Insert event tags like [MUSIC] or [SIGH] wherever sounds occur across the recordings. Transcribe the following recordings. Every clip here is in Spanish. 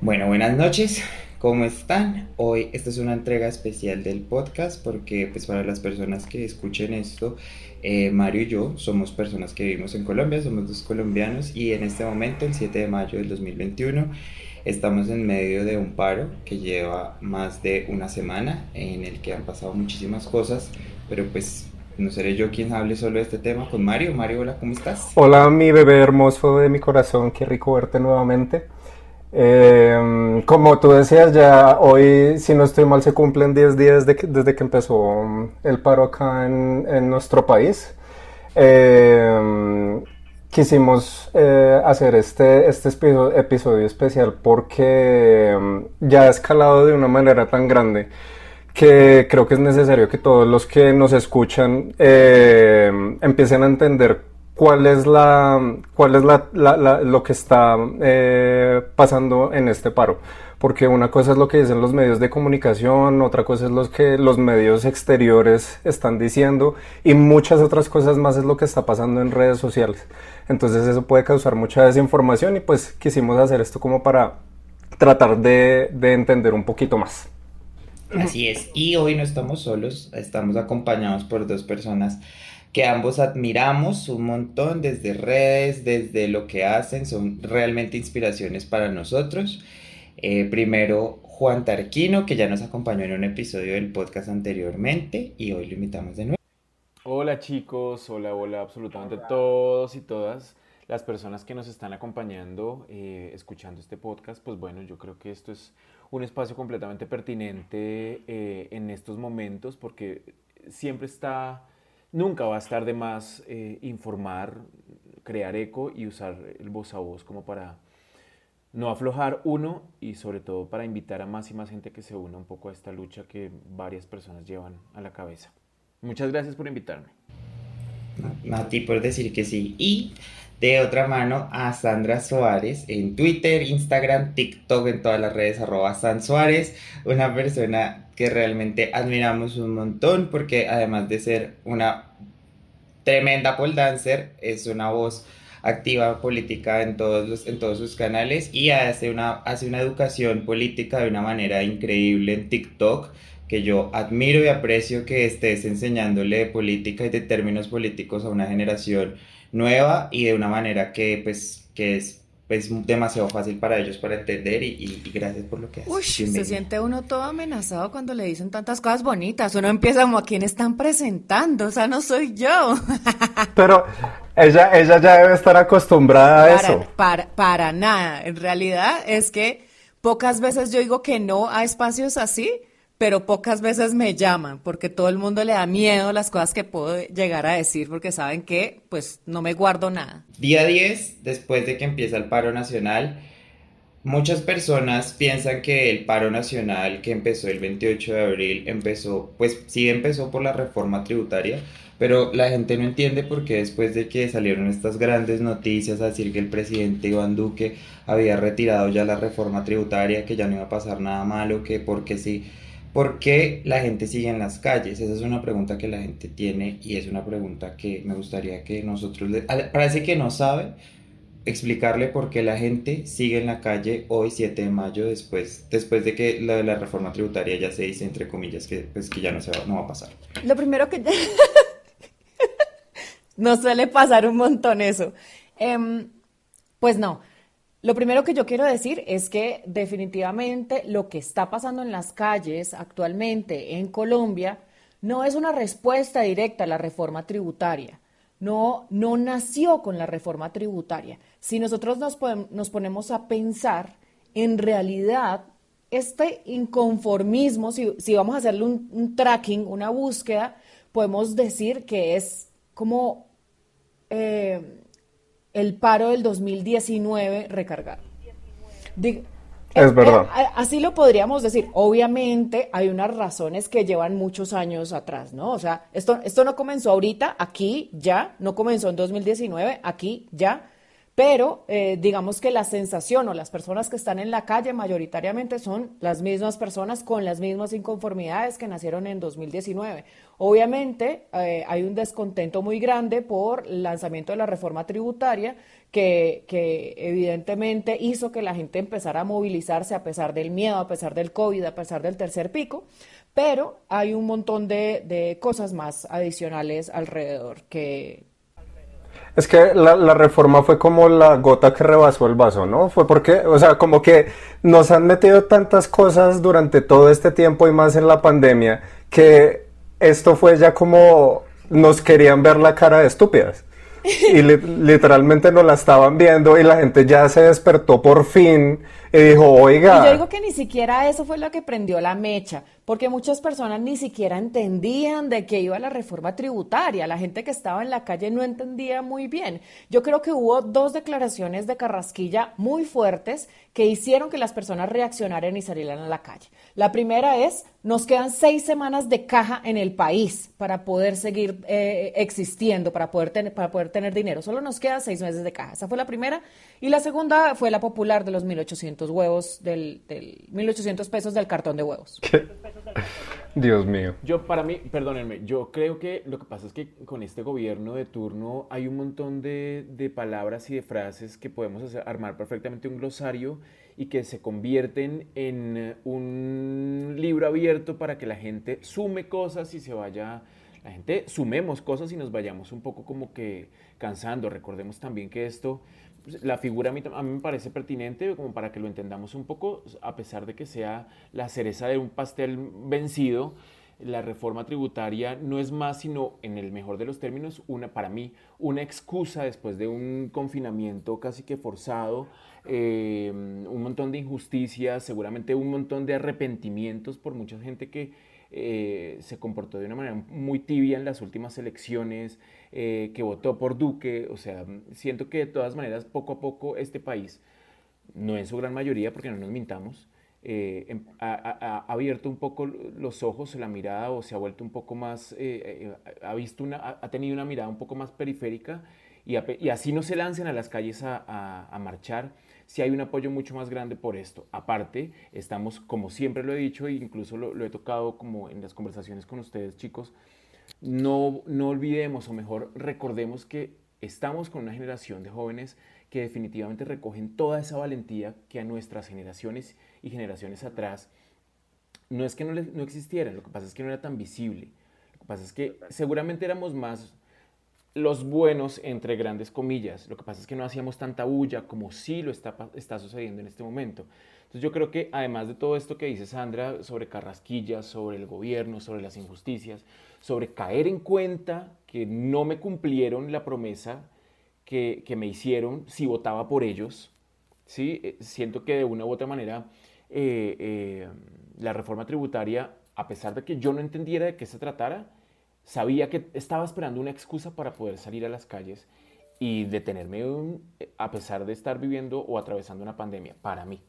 Bueno, buenas noches. ¿Cómo están? Hoy esta es una entrega especial del podcast porque pues para las personas que escuchen esto, eh, Mario y yo somos personas que vivimos en Colombia, somos dos colombianos y en este momento, el 7 de mayo del 2021, estamos en medio de un paro que lleva más de una semana en el que han pasado muchísimas cosas, pero pues no seré yo quien hable solo de este tema con Mario. Mario, hola, ¿cómo estás? Hola, mi bebé hermoso de mi corazón, qué rico verte nuevamente. Eh, como tú decías, ya hoy, si no estoy mal, se cumplen 10 días desde que empezó mm, el paro acá en, nuestro país. Eh, quisimos eh, hacer este, este episodio especial porque mm, ya ha escalado de una manera tan grande que creo que es necesario que todos los que nos escuchan empiecen a entender cuál es la cuál es la, lo que está eh, pasando en este paro porque una cosa es lo que dicen los medios de comunicación otra cosa es lo que los medios exteriores están diciendo y muchas otras cosas más es lo que está pasando en redes sociales. Entonces eso puede causar mucha desinformación y pues quisimos hacer esto como para tratar de, de entender un poquito más. Así es, y hoy no estamos solos, estamos acompañados por dos personas que ambos admiramos un montón desde redes, desde lo que hacen, son realmente inspiraciones para nosotros. Eh, primero, Juan Tarquino, que ya nos acompañó en un episodio del podcast anteriormente y hoy lo invitamos de nuevo. Hola chicos, hola, hola, absolutamente todos y todas las personas que nos están acompañando, eh, escuchando este podcast, pues bueno, yo creo que esto es un espacio completamente pertinente eh, en estos momentos porque siempre está Nunca va a estar de más eh, informar, crear eco y usar el voz a voz como para no aflojar uno y sobre todo para invitar a más y más gente que se una un poco a esta lucha que varias personas llevan a la cabeza. Muchas gracias por invitarme. A ti por decir que sí. Y de otra mano a Sandra Suárez en Twitter, Instagram, TikTok, en todas las redes, arroba San Suárez, una persona que realmente admiramos un montón porque además de ser una tremenda pole dancer, es una voz activa política en todos, los, en todos sus canales y hace una, hace una educación política de una manera increíble en TikTok que yo admiro y aprecio que estés enseñándole política y de términos políticos a una generación nueva y de una manera que pues que es pues demasiado fácil para ellos para entender y, gracias por lo que haces. Uy, se siente uno todo amenazado cuando le dicen tantas cosas bonitas. Uno empieza como a quién están presentando, o sea, no soy yo. [LAUGHS] Pero ella, ella ya debe estar acostumbrada a eso. Para, para nada. En realidad es que pocas veces yo digo que no a espacios así pero pocas veces me llaman porque todo el mundo le da miedo las cosas que puedo llegar a decir porque saben que pues no me guardo nada. Día 10, después de que empieza el paro nacional, muchas personas piensan que el paro nacional que empezó el 28 de abril empezó, pues sí empezó por la reforma tributaria, pero la gente no entiende por qué después de que salieron estas grandes noticias a decir que el presidente Iván Duque había retirado ya la reforma tributaria, que ya no iba a pasar nada malo, que porque sí ¿Por qué la gente sigue en las calles? Esa es una pregunta que la gente tiene y es una pregunta que me gustaría que nosotros, le... parece que no sabe explicarle por qué la gente sigue en la calle hoy 7 de mayo después, después de que la, la reforma tributaria ya se dice entre comillas que, pues, que ya no, se va, no va a pasar. Lo primero que... [LAUGHS] no suele pasar un montón eso. Em, pues no. Lo primero que yo quiero decir es que definitivamente lo que está pasando en las calles actualmente en Colombia no es una respuesta directa a la reforma tributaria. No, no nació con la reforma tributaria. Si nosotros nos, ponemos a pensar, en realidad, este inconformismo, si, vamos a hacerle un, tracking, una búsqueda, podemos decir que es como eh, el paro del 2019 recargado. es verdad. Eh, así lo podríamos decir. Obviamente hay unas razones que llevan muchos años atrás, ¿no? O sea, esto, esto no comenzó ahorita, aquí, ya, no comenzó en 2019, aquí, ya, pero eh, digamos que la sensación o las personas que están en la calle mayoritariamente son las mismas personas con las mismas inconformidades que nacieron en 2019. Obviamente eh, hay un descontento muy grande por el lanzamiento de la reforma tributaria que, evidentemente hizo que la gente empezara a movilizarse a pesar del miedo, a pesar del COVID, a pesar del tercer pico, pero hay un montón de, de cosas más adicionales alrededor que, es que la, reforma fue como la gota que rebasó el vaso, ¿no? Fue porque, o sea, como que nos han metido tantas cosas durante todo este tiempo y más en la pandemia, que esto fue ya como nos querían ver la cara de estúpidas. [LAUGHS] Y li literalmente nos la estaban viendo y la gente ya se despertó por fin y dijo, oiga. Y yo digo que ni siquiera eso fue lo que prendió la mecha porque muchas personas ni siquiera entendían de qué iba la reforma tributaria. La gente que estaba en la calle no entendía muy bien. Yo creo que hubo dos declaraciones de Carrasquilla muy fuertes que hicieron que las personas reaccionaran y salieran a la calle. La primera es, nos quedan seis semanas de caja en el país para poder seguir eh, existiendo, para poder, tener, para poder tener dinero. Solo nos quedan seis meses de caja. Esa fue la primera. Y la segunda fue la popular de los 1.800 huevos, del, del 1.800 pesos del cartón de huevos. Dios mío. Yo, para mí, perdónenme, yo creo que lo que pasa es que con este gobierno de turno hay un montón de, de palabras y de frases que podemos hacer, armar perfectamente un glosario y que se convierten en un libro abierto para que la gente sume cosas y se vaya, la gente sumemos cosas y nos vayamos un poco como que cansando. Recordemos también que esto la figura a mí, a mí, me parece pertinente como para que lo entendamos un poco, a pesar de que sea la cereza de un pastel vencido, la reforma tributaria no es más sino, en el mejor de los términos, una, para mí, una excusa después de un confinamiento casi que forzado, eh, un montón de injusticias, seguramente un montón de arrepentimientos por mucha gente que eh, se comportó de una manera muy tibia en las últimas elecciones, eh, que votó por Duque, o sea, siento que de todas maneras poco a poco este país, no en su gran mayoría, porque no nos mintamos, eh, em, ha, abierto un poco los ojos, la mirada, o se ha vuelto un poco más, ha, visto una, ha tenido una mirada un poco más periférica, y, y así no se lancen a las calles a marchar si hay un apoyo mucho más grande por esto. Aparte, estamos, como siempre lo he dicho, e incluso lo, he tocado como en las conversaciones con ustedes, chicos, no, no olvidemos o mejor recordemos que estamos con una generación de jóvenes que definitivamente recogen toda esa valentía que a nuestras generaciones y generaciones atrás no es que no, no existieran, lo que pasa es que no era tan visible. Lo que pasa es que seguramente éramos más los buenos entre grandes comillas. Lo que pasa es que no hacíamos tanta bulla como sí lo está, está sucediendo en este momento. Entonces yo creo que además de todo esto que dice Sandra sobre Carrasquillas, sobre el gobierno, sobre las injusticias, sobre caer en cuenta que no me cumplieron la promesa que, me hicieron si votaba por ellos, ¿sí? Eh, siento que de una u otra manera eh, eh, la reforma tributaria, a pesar de que yo no entendiera de qué se tratara, sabía que estaba esperando una excusa para poder salir a las calles y detenerme a pesar de estar viviendo o atravesando una pandemia, para mí.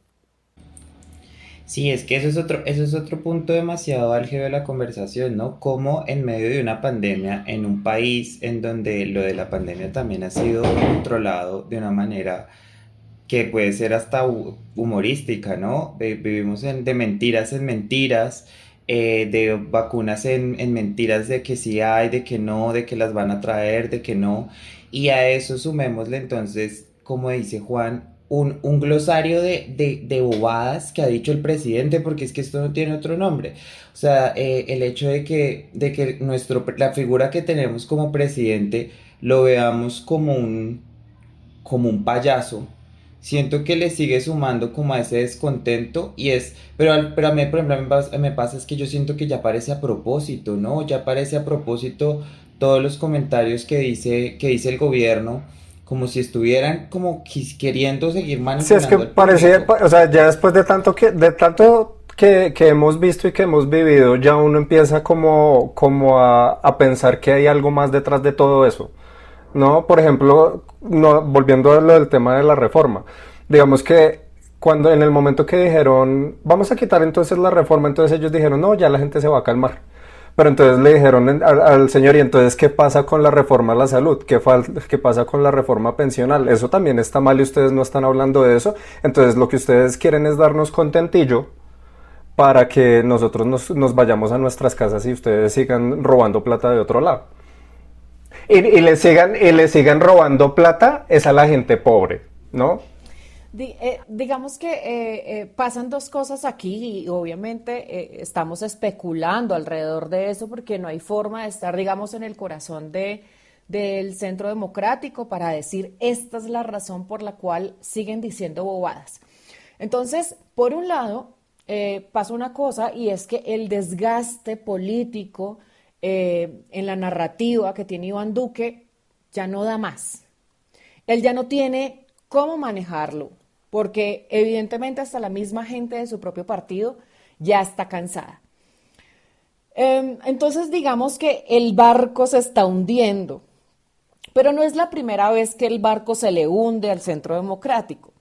Sí, es que eso es otro, eso es otro punto demasiado álgido de la conversación, ¿no? Como en medio de una pandemia, en un país en donde lo de la pandemia también ha sido controlado de una manera que puede ser hasta humorística, ¿no? Vivimos en, de mentiras en mentiras, eh, de vacunas en, mentiras de que sí hay, de que no, de que las van a traer, de que no. Y a eso sumémosle entonces, como dice Juan, un, glosario de, bobadas que ha dicho el presidente, porque es que esto no tiene otro nombre. O sea, eh, el hecho de que, de que nuestro, la figura que tenemos como presidente lo veamos como un, como un payaso, siento que le sigue sumando como a ese descontento y es, pero, pero a mí por ejemplo me pasa, es que yo siento que ya parece a propósito, ¿no? Ya parece a propósito todos los comentarios que dice, que dice el gobierno, como si estuvieran como queriendo seguir manipulando. Sí, es que parece, o sea, ya después de tanto que, de tanto que, que, hemos visto y que hemos vivido, ya uno empieza como, como a, a pensar que hay algo más detrás de todo eso. ¿No? Por ejemplo, no, volviendo a lo del tema de la reforma, digamos que cuando en el momento que dijeron, vamos a quitar entonces la reforma, entonces ellos dijeron, no, ya la gente se va a calmar. Pero entonces le dijeron al, señor, ¿y entonces qué pasa con la reforma a la salud? ¿Qué, ¿Qué pasa con la reforma pensional? Eso también está mal y ustedes no están hablando de eso. Entonces lo que ustedes quieren es darnos contentillo para que nosotros nos, nos vayamos a nuestras casas y ustedes sigan robando plata de otro lado. Y, y, le sigan, y le sigan robando plata es a la gente pobre, ¿no? Eh, digamos que eh, eh, pasan dos cosas aquí y obviamente estamos especulando alrededor de eso porque no hay forma de estar, digamos, en el corazón de, del centro democrático para decir esta es la razón por la cual siguen diciendo bobadas. Entonces, por un lado, pasa una cosa y es que el desgaste político en la narrativa que tiene Iván Duque ya no da más. Él ya no tiene cómo manejarlo porque evidentemente hasta la misma gente de su propio partido ya está cansada. Em, entonces digamos que el barco se está hundiendo, pero no es la primera vez que el barco se le hunde al centro democrático.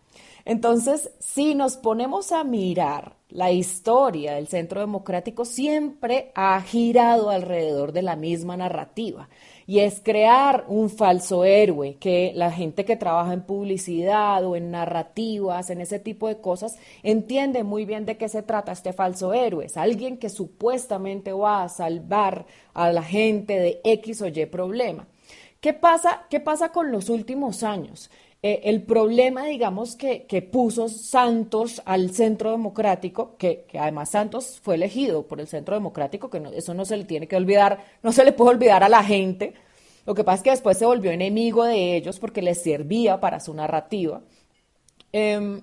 Entonces, si nos ponemos a mirar la historia del centro democrático, siempre ha girado alrededor de la misma narrativa y es crear un falso héroe, que la gente que trabaja en publicidad o en narrativas, en ese tipo de cosas, entiende muy bien de qué se trata este falso héroe. Es alguien que supuestamente va a salvar a la gente de X o Y problema. ¿Qué pasa, qué pasa con los últimos años? Eh, el problema, digamos, que, que, puso Santos al centro democrático, que, que, además Santos fue elegido por el centro democrático, que eso no se le tiene que olvidar, no se le puede olvidar a la gente. Lo que pasa es que después se volvió enemigo de ellos porque les servía para su narrativa. Em,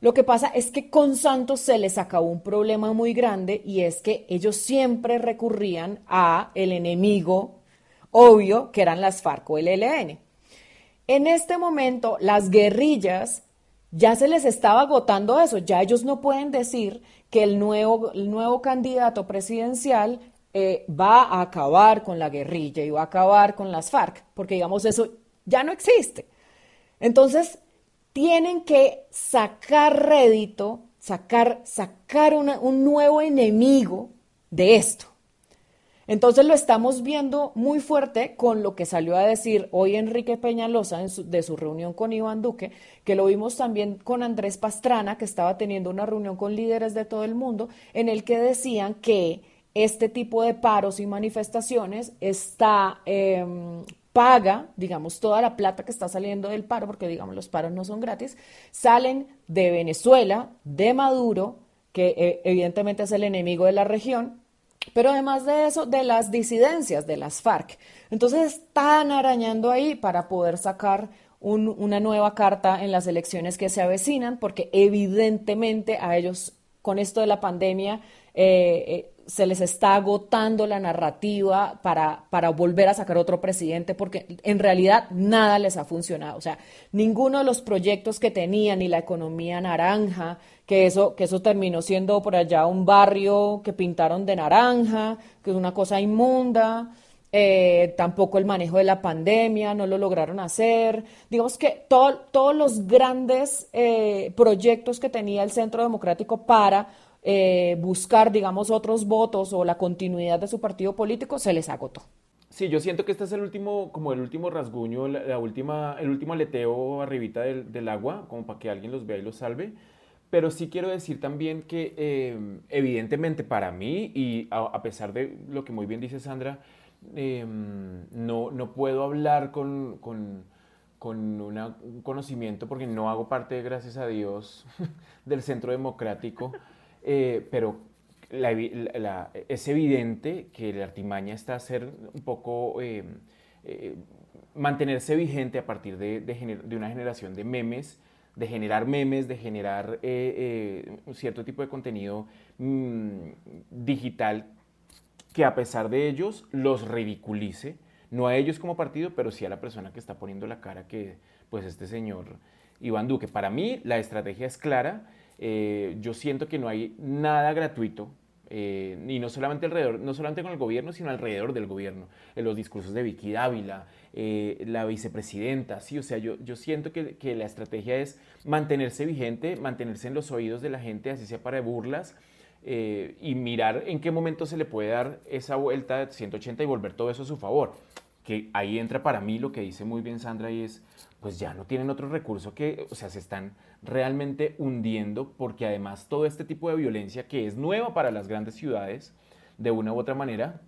lo que pasa es que con Santos se les acabó un problema muy grande y es que ellos siempre recurrían a el enemigo obvio que eran las FARC o el ELN. En este momento, las guerrillas ya se les estaba agotando eso, ya ellos no pueden decir que el nuevo, nuevo candidato presidencial eh, va a acabar con la guerrilla y va a acabar con las FARC, porque digamos eso ya no existe. Entonces, tienen que sacar rédito, sacar, sacar un nuevo enemigo de esto. Entonces lo estamos viendo muy fuerte con lo que salió a decir hoy Enrique Peñalosa de su reunión con Iván Duque, que lo vimos también con Andrés Pastrana, que estaba teniendo una reunión con líderes de todo el mundo, en el que decían que este tipo de paros y manifestaciones está em, paga, digamos, toda la plata que está saliendo del paro, porque digamos los paros no son gratis, salen de Venezuela, de Maduro, que eh, evidentemente es el enemigo de la región, pero además de eso, de las disidencias de las FARC. Entonces están arañando ahí para poder sacar una nueva carta en las elecciones que se avecinan, porque evidentemente a ellos con esto de la pandemia eh, eh, se les está agotando la narrativa para, para volver a sacar otro presidente, porque en realidad nada les ha funcionado. O sea, ninguno de los proyectos que tenían, ni la economía naranja, que eso, que eso terminó siendo por allá un barrio que pintaron de naranja, que es una cosa inmunda. Eh, tampoco el manejo de la pandemia, no lo lograron hacer. Digamos que todos los grandes eh, proyectos que tenía el Centro Democrático para eh, buscar, digamos, otros votos o la continuidad de su partido político, se les agotó. Sí, yo siento que este es el último, como el último rasguño, la, última, el último aleteo arribita del, agua, como para que alguien los vea y los salve. Pero sí quiero decir también que eh, evidentemente para mí, y a, pesar de lo que muy bien dice Sandra, em, no, no puedo hablar con, con, con un conocimiento porque no hago parte, gracias a Dios, [LAUGHS] del centro democrático. Eh, pero es evidente que la artimaña está a ser un poco eh, eh, mantenerse vigente a partir de, una generación de memes, de generar memes, de generar un cierto tipo de contenido mm, digital que a pesar de ellos los ridiculice, no a ellos como partido, pero sí a la persona que está poniendo la cara que pues este señor Iván Duque. Para mí la estrategia es clara eh, yo siento que no hay nada gratuito, eh, y no solamente alrededor, no solamente con el gobierno, sino alrededor del gobierno, en los discursos de Vicky Dávila, eh, la vicepresidenta, sí, o sea, yo, yo siento que, que, la estrategia es mantenerse vigente, mantenerse en los oídos de la gente, así sea para burlas, eh, y mirar en qué momento se le puede dar esa vuelta de 180 y volver todo eso a su favor. Que ahí entra para mí lo que dice muy bien Sandra y es, pues ya no tienen otro recurso que, o sea, se están realmente hundiendo porque además todo este tipo de violencia que es nueva para las grandes ciudades, de una u otra manera,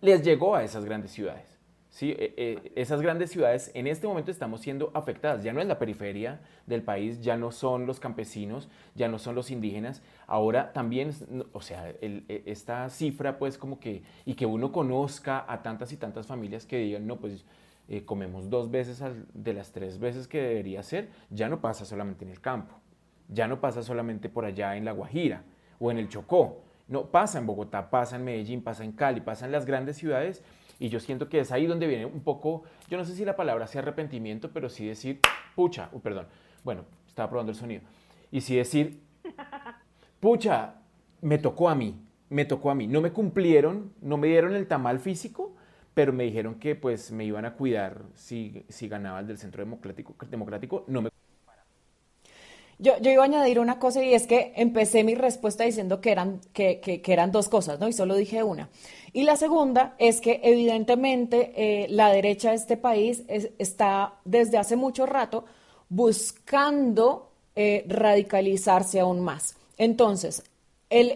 les llegó a esas grandes ciudades. ¿sí? Eh, eh, esas grandes ciudades en este momento estamos siendo afectadas. Ya no es la periferia del país, ya no son los campesinos, ya no son los indígenas. Ahora también, o sea, e, esta cifra pues como que, y que uno conozca a tantas y tantas familias que digan, no, pues eh, comemos dos veces de las tres veces que debería ser, ya no pasa solamente en el campo, ya no pasa solamente por allá en La Guajira o en el Chocó. No, pasa en Bogotá, pasa en Medellín, pasa en Cali, pasa en las grandes ciudades y yo siento que es ahí donde viene un poco, yo no sé si la palabra sea arrepentimiento, pero sí decir, pucha, perdón, bueno, estaba probando el sonido. Y sí decir, pucha, me tocó a mí, me tocó a mí. No me cumplieron, no me dieron el tamal físico, pero me dijeron que pues me iban a cuidar si, si ganaba el del Centro Democrático, Democrático. No me yo, iba a añadir una cosa y es que empecé mi respuesta diciendo que eran, que, eran dos cosas, ¿no? Y solo dije una. Y la segunda es que evidentemente eh, la derecha de este país está desde hace mucho rato buscando eh, radicalizarse aún más. Entonces, el,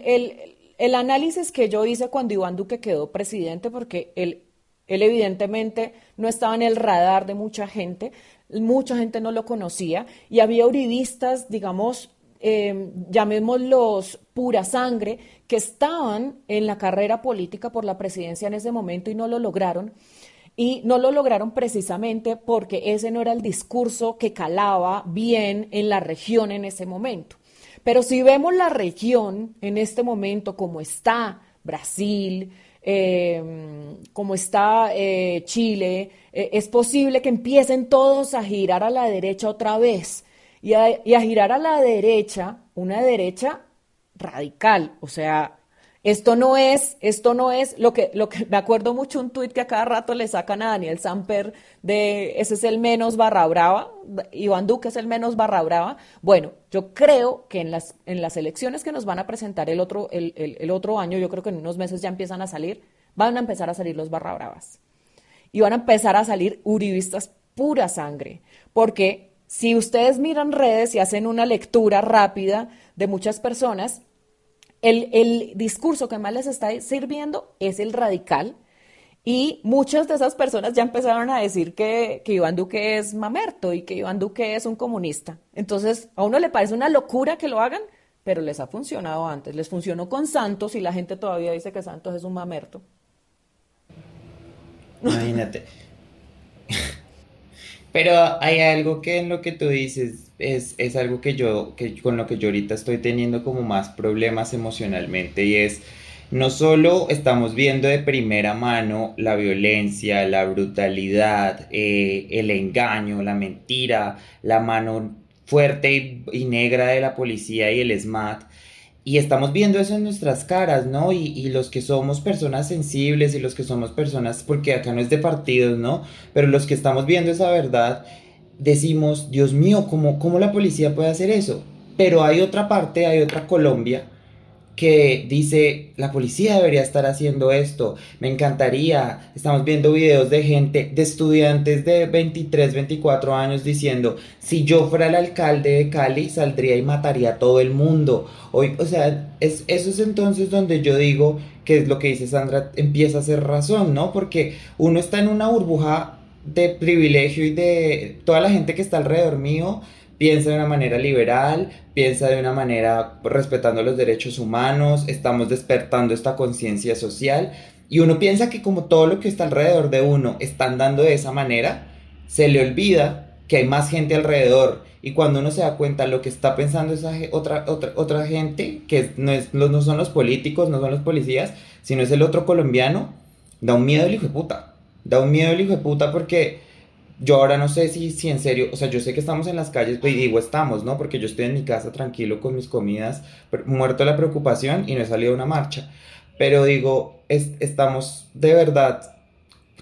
el, análisis que yo hice cuando Iván Duque quedó presidente, porque él, él evidentemente no estaba en el radar de mucha gente, mucha gente no lo conocía y había uribistas, digamos, eh, llamémoslos pura sangre, que estaban en la carrera política por la presidencia en ese momento y no lo lograron. Y no lo lograron precisamente porque ese no era el discurso que calaba bien en la región en ese momento. Pero si vemos la región en este momento como está Brasil, eh, como está eh, Chile, eh, es posible que empiecen todos a girar a la derecha otra vez. Y a, girar a la derecha, una derecha radical, o sea, esto no es, esto no es lo que, lo que me acuerdo mucho un tuit que a cada rato le sacan a Daniel Samper de ese es el menos barra brava, Iván Duque es el menos barra brava. Bueno, yo creo que en las, en las elecciones que nos van a presentar el otro, el, el otro año, yo creo que en unos meses ya empiezan a salir, van a empezar a salir los barra bravas. Y van a empezar a salir uribistas pura sangre, porque si ustedes miran redes y hacen una lectura rápida de muchas personas, el, discurso que más les está sirviendo es el radical. Y muchas de esas personas ya empezaron a decir que, que, Iván Duque es mamerto y que Iván Duque es un comunista. Entonces, a uno le parece una locura que lo hagan, pero les ha funcionado antes. Les funcionó con Santos y la gente todavía dice que Santos es un mamerto. Imagínate. [LAUGHS] Pero hay algo que en lo que tú dices es, es algo que yo, que con lo que yo ahorita estoy teniendo como más problemas emocionalmente y es, no solo estamos viendo de primera mano la violencia, la brutalidad, eh, el engaño, la mentira, la mano fuerte y, y negra de la policía y el SMAT, y estamos viendo eso en nuestras caras, ¿no? Y, los que somos personas sensibles y los que somos personas, porque acá no es de partidos, ¿no? Pero los que estamos viendo esa verdad, decimos, Dios mío, ¿cómo, cómo la policía puede hacer eso? Pero hay otra parte, hay otra Colombia que dice, la policía debería estar haciendo esto, me encantaría, estamos viendo videos de gente, de estudiantes de 23, 24 años diciendo, si yo fuera el alcalde de Cali, saldría y mataría a todo el mundo. Hoy, o sea, es, eso es entonces donde yo digo que es lo que dice Sandra, empieza a ser razón, ¿no? Porque uno está en una burbuja de privilegio y de toda la gente que está alrededor mío piensa de una manera liberal, piensa de una manera respetando los derechos humanos, estamos despertando esta conciencia social y uno piensa que como todo lo que está alrededor de uno están dando de esa manera, se le olvida que hay más gente alrededor y cuando uno se da cuenta lo que está pensando esa otra, otra, otra gente, que no, es, no son los políticos, no son los policías, sino es el otro colombiano, da un miedo el hijo de puta, da un miedo el hijo de puta porque yo ahora no sé si, si en serio, o sea, yo sé que estamos en las calles, pues, y digo estamos, ¿no? Porque yo estoy en mi casa tranquilo con mis comidas, muerto de la preocupación y no he salido a una marcha. Pero digo, estamos de verdad,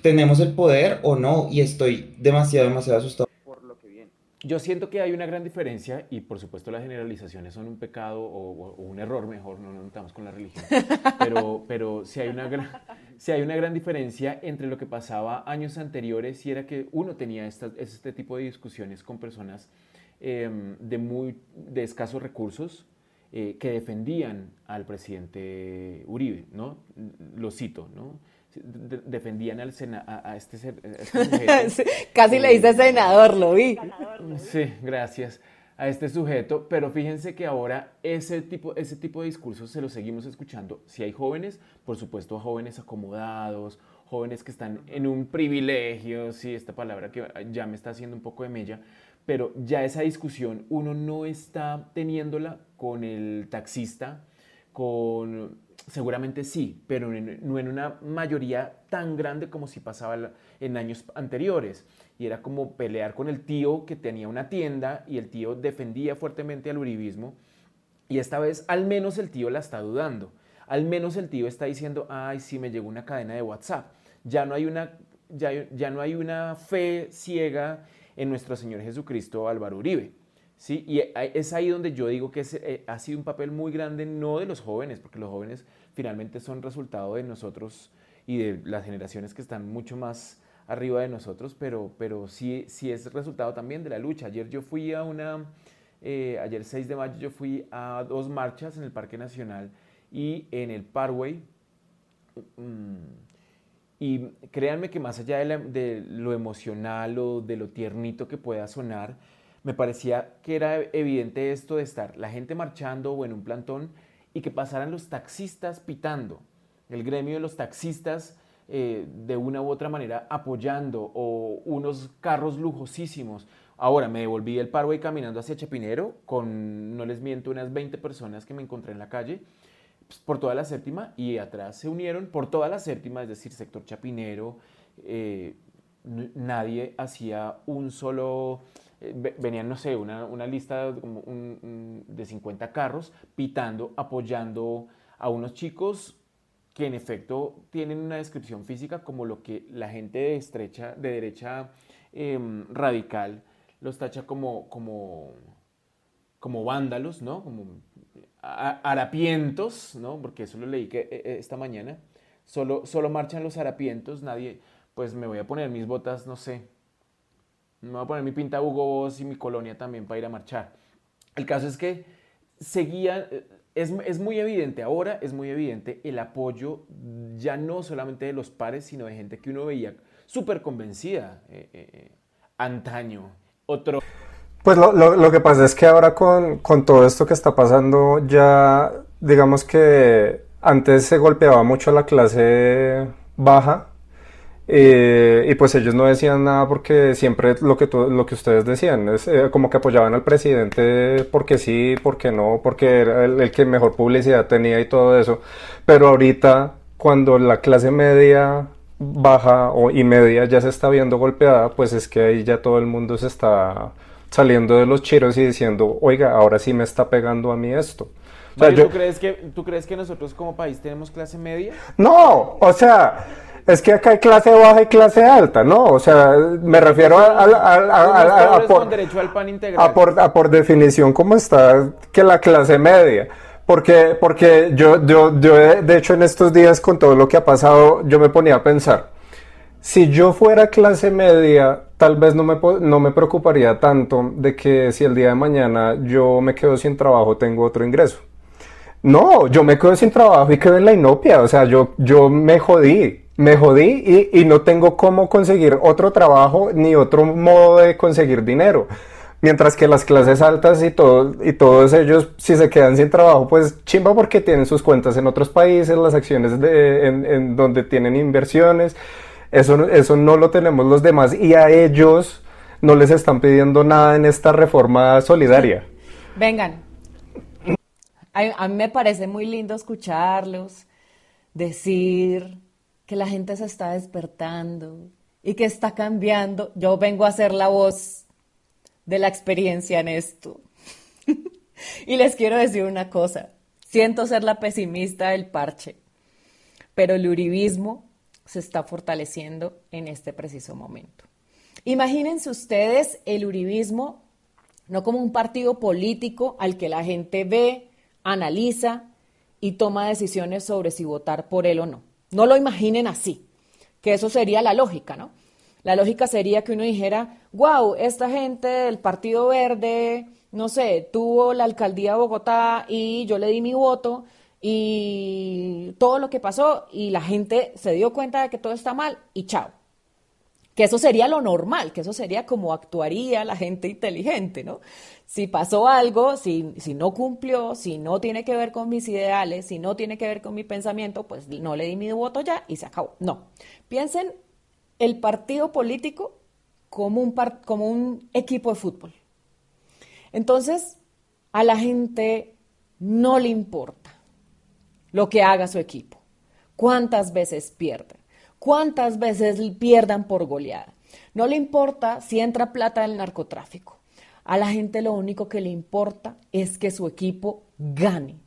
tenemos el poder o no, y estoy demasiado, demasiado asustado por lo que viene. Yo siento que hay una gran diferencia y por supuesto las generalizaciones son un pecado o, un error mejor, no nos metamos con la religión, pero, pero si, hay una gran, si hay una gran diferencia entre lo que pasaba años anteriores y era que uno tenía este tipo de discusiones con personas em, de, muy, de escasos recursos eh, que defendían al presidente Uribe, ¿no? Lo cito, ¿no? Defendían al a, este, este [LAUGHS] Casi le dice senador, lo vi. Sí, gracias a este sujeto, pero fíjense que ahora ese tipo, ese tipo de discursos se los seguimos escuchando. Si hay jóvenes, por supuesto jóvenes acomodados, jóvenes que están en un privilegio, sí, esta palabra que ya me está haciendo un poco de mella, pero ya esa discusión uno no está teniéndola con el taxista, con Seguramente sí, pero no en una mayoría tan grande como si pasaba en años anteriores. Y era como pelear con el tío que tenía una tienda y el tío defendía fuertemente al uribismo. Y esta vez al menos el tío la está dudando. Al menos el tío está diciendo, ay, sí, me llegó una cadena de WhatsApp. Ya no hay una, ya, ya no hay una fe ciega en nuestro Señor Jesucristo Álvaro Uribe. ¿Sí? Y es ahí donde yo digo que eh, ha sido un papel muy grande, no de los jóvenes, porque los jóvenes finalmente son resultado de nosotros y de las generaciones que están mucho más arriba de nosotros, pero, pero sí, sí es resultado también de la lucha. Ayer yo fui a una, eh, ayer 6 de mayo yo fui a dos marchas en el Parque Nacional y en el Parway. Mm, y créanme que más allá de, de, lo emocional o de lo tiernito que pueda sonar, me parecía que era evidente esto de estar la gente marchando o en un plantón y que pasaran los taxistas pitando, el gremio de los taxistas eh, de una u otra manera apoyando o unos carros lujosísimos. Ahora me devolví del paro y caminando hacia Chapinero con, no les miento, unas 20 personas que me encontré en la calle pues, por toda la séptima y atrás se unieron por toda la séptima, es decir, sector Chapinero. Eh, nadie hacía un solo venían, no sé, una, una lista de 50 carros pitando, apoyando a unos chicos que en efecto tienen una descripción física como lo que la gente de, estrecha, de derecha em, radical los tacha como, como, como vándalos, ¿no? Como harapientos, ¿no? Porque eso lo leí que, e, e, esta mañana. Solo, solo marchan los harapientos, nadie, pues me voy a poner mis botas, no sé, me voy a poner mi pinta Hugo Boss y mi colonia también para ir a marchar. El caso es que seguía, eh, es, es, muy evidente, ahora es muy evidente el apoyo ya no solamente de los pares, sino de gente que uno veía súper convencida eh, eh, antaño. Otro... Pues lo, lo, lo, que pasa es que ahora con, con todo esto que está pasando, ya digamos que antes se golpeaba mucho la clase baja eh, y pues ellos no decían nada porque siempre lo que, lo que ustedes decían es eh, como que apoyaban al presidente porque sí, porque no, porque era el, que mejor publicidad tenía y todo eso. Pero ahorita, cuando la clase media baja o, y media ya se está viendo golpeada, pues es que ahí ya todo el mundo se está saliendo de los chiros y diciendo, oiga, ahora sí me está pegando a mí esto. ¿tú, crees que, ¿Tú crees que nosotros como país tenemos clase media? No, o sea es que acá hay clase baja y clase alta, ¿no? O sea, me refiero a, por definición cómo está que la clase media. Porque, porque yo, yo, yo, de hecho, en estos días, con todo lo que ha pasado, yo me ponía a pensar, si yo fuera clase media, tal vez no me, no me preocuparía tanto de que si el día de mañana yo me quedo sin trabajo, tengo otro ingreso. No, yo me quedo sin trabajo y quedo en la inopia, o sea, yo, yo me jodí, me jodí y, no tengo cómo conseguir otro trabajo ni otro modo de conseguir dinero. Mientras que las clases altas y, y todos ellos, si se quedan sin trabajo, pues chimba porque tienen sus cuentas en otros países, las acciones de, en, donde tienen inversiones. Eso, eso no lo tenemos los demás y a ellos no les están pidiendo nada en esta reforma solidaria. Vengan. a mí me parece muy lindo escucharlos decir que la gente se está despertando y que está cambiando. Yo vengo a ser la voz de la experiencia en esto. [LAUGHS] y les quiero decir una cosa. Siento ser la pesimista del parche, pero el uribismo se está fortaleciendo en este preciso momento. Imagínense ustedes el uribismo no como un partido político al que la gente ve, analiza y toma decisiones sobre si votar por él o no. No lo imaginen así, que eso sería la lógica, ¿no? La lógica sería que uno dijera, wow, esta gente del Partido Verde, no sé, tuvo la alcaldía de Bogotá y yo le di mi voto y todo lo que pasó y la gente se dio cuenta de que todo está mal y chao. Que eso sería lo normal, que eso sería como actuaría la gente inteligente, ¿no? Si pasó algo, si, si no cumplió, si no tiene que ver con mis ideales, si no tiene que ver con mi pensamiento, pues no le di mi voto ya y se acabó. No. Piensen el partido político como un, como un equipo de fútbol. Entonces, a la gente no le importa lo que haga su equipo, cuántas veces pierden, cuántas veces pierdan por goleada. No le importa si entra plata del narcotráfico. A la gente lo único que le importa es que su equipo gane.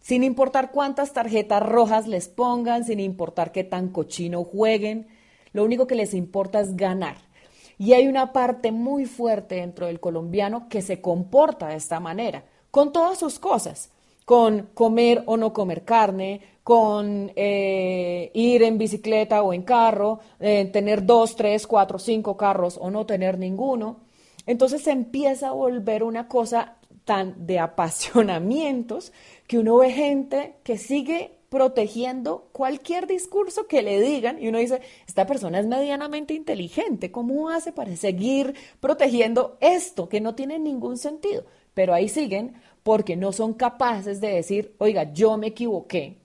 Sin importar cuántas tarjetas rojas les pongan, sin importar qué tan cochino jueguen, lo único que les importa es ganar. Y hay una parte muy fuerte dentro del colombiano que se comporta de esta manera, con todas sus cosas, con comer o no comer carne, con eh, ir en bicicleta o en carro, eh, tener dos, tres, cuatro, cinco carros o no tener ninguno. Entonces se empieza a volver una cosa tan de apasionamientos que uno ve gente que sigue protegiendo cualquier discurso que le digan y uno dice, esta persona es medianamente inteligente, ¿cómo hace para seguir protegiendo esto que no tiene ningún sentido? Pero ahí siguen porque no son capaces de decir, oiga, yo me equivoqué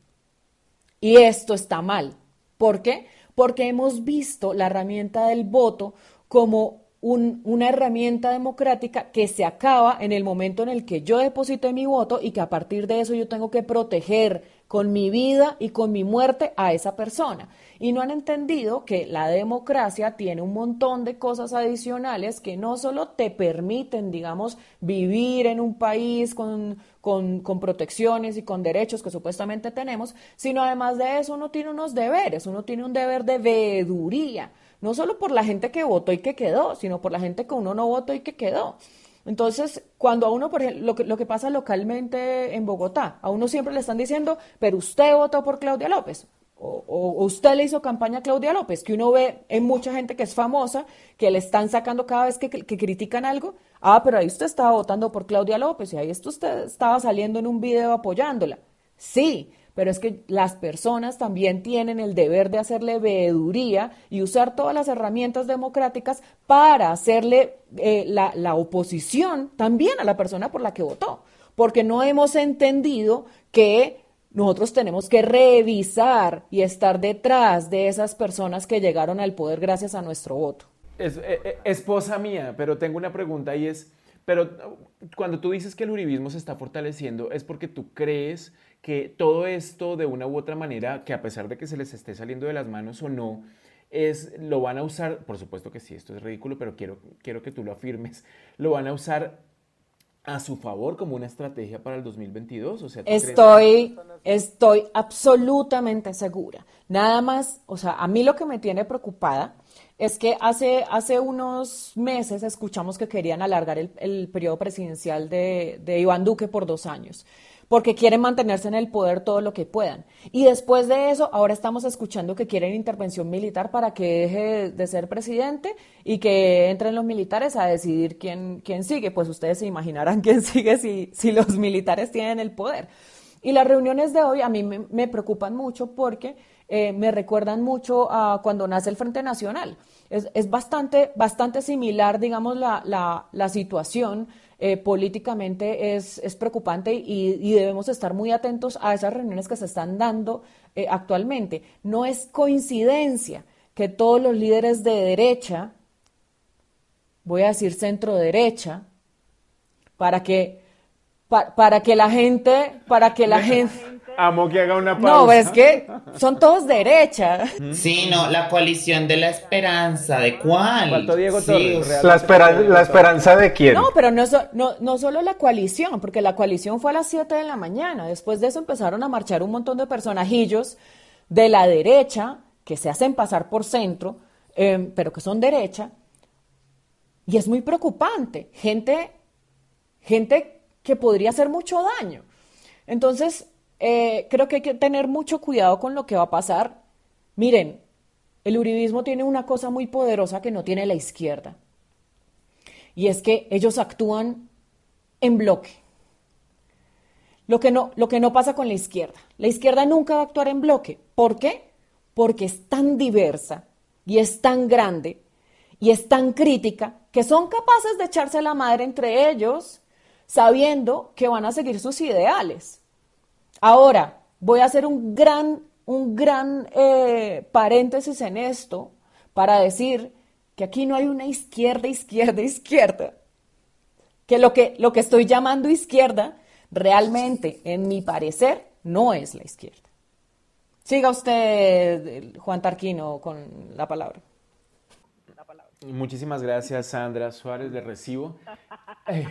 y esto está mal. ¿Por qué? Porque hemos visto la herramienta del voto como una herramienta democrática que se acaba en el momento en el que yo deposité mi voto y que a partir de eso yo tengo que proteger con mi vida y con mi muerte a esa persona. Y no han entendido que la democracia tiene un montón de cosas adicionales que no solo te permiten, digamos, vivir en un país con, con, con protecciones y con derechos que supuestamente tenemos, sino además de eso uno tiene unos deberes, uno tiene un deber de veeduría, no solo por la gente que votó y que quedó, sino por la gente que uno no votó y que quedó. Entonces, cuando a uno, por ejemplo, lo que, lo que pasa localmente en Bogotá, a uno siempre le están diciendo, pero usted votó por Claudia López. O, usted le hizo campaña a Claudia López, que uno ve en mucha gente que es famosa, que le están sacando cada vez que, que, critican algo, ah, pero ahí usted estaba votando por Claudia López y ahí usted estaba saliendo en un video apoyándola. Sí, pero es que las personas también tienen el deber de hacerle veeduría y usar todas las herramientas democráticas para hacerle eh, la, la oposición también a la persona por la que votó, porque no hemos entendido que nosotros tenemos que revisar y estar detrás de esas personas que llegaron al poder gracias a nuestro voto. Eh, eh, esposa mía, pero tengo una pregunta y es, pero cuando tú dices que el uribismo se está fortaleciendo, ¿es porque tú crees que todo esto de una u otra manera, que a pesar de que se les esté saliendo de las manos o no, es, lo van a usar, por supuesto que sí, esto es ridículo, pero quiero, quiero que tú lo afirmes, lo van a usar a su favor como una estrategia para el 2022? O sea, estoy, estoy absolutamente segura. Nada más, o sea, a mí lo que me tiene preocupada es que hace, hace unos meses escuchamos que querían alargar el, el periodo presidencial de, de Iván Duque por dos años porque quieren mantenerse en el poder todo lo que puedan. Y después de eso, ahora estamos escuchando que quieren intervención militar para que deje de ser presidente y que entren los militares a decidir quién, quién sigue. Pues ustedes se imaginarán [LAUGHS] quién sigue si, si los militares tienen el poder. Y las reuniones de hoy a mí me, preocupan mucho porque eh, me recuerdan mucho a cuando nace el Frente Nacional. Es, es bastante, bastante similar, digamos, la, la, la situación eh, políticamente es, es preocupante y, debemos estar muy atentos a esas reuniones que se están dando eh, actualmente. No es coincidencia que todos los líderes de derecha, voy a decir centro derecha, para que, para que la gente, para que la gente Amo que haga una pausa. No, es que son todos derecha. Sí, no, la coalición de la esperanza, ¿de cuál? Faltó Diego Torres. La, la, esperanza de quién? No, pero no, no, no solo la coalición, porque la coalición fue a las 7 de la mañana. Después de eso empezaron a marchar un montón de personajillos de la derecha que se hacen pasar por centro, em, pero que son derecha. Y es muy preocupante. Gente gente que podría hacer mucho daño. Entonces, eh, creo que hay que tener mucho cuidado con lo que va a pasar. Miren, el uribismo tiene una cosa muy poderosa que no tiene la izquierda. Y es que ellos actúan en bloque. Lo que, no, lo que no pasa con la izquierda. La izquierda nunca va a actuar en bloque. ¿Por qué? Porque es tan diversa y es tan grande y es tan crítica que son capaces de echarse la madre entre ellos sabiendo que van a seguir sus ideales. Ahora, voy a hacer un gran, un gran eh, paréntesis en esto para decir que aquí no hay una izquierda, izquierda, izquierda. Que lo que, lo que estoy llamando izquierda realmente, en mi parecer, no es la izquierda. Siga usted, Juan Tarquino, con la palabra. Muchísimas gracias, Sandra Suárez, de recibo. Eh,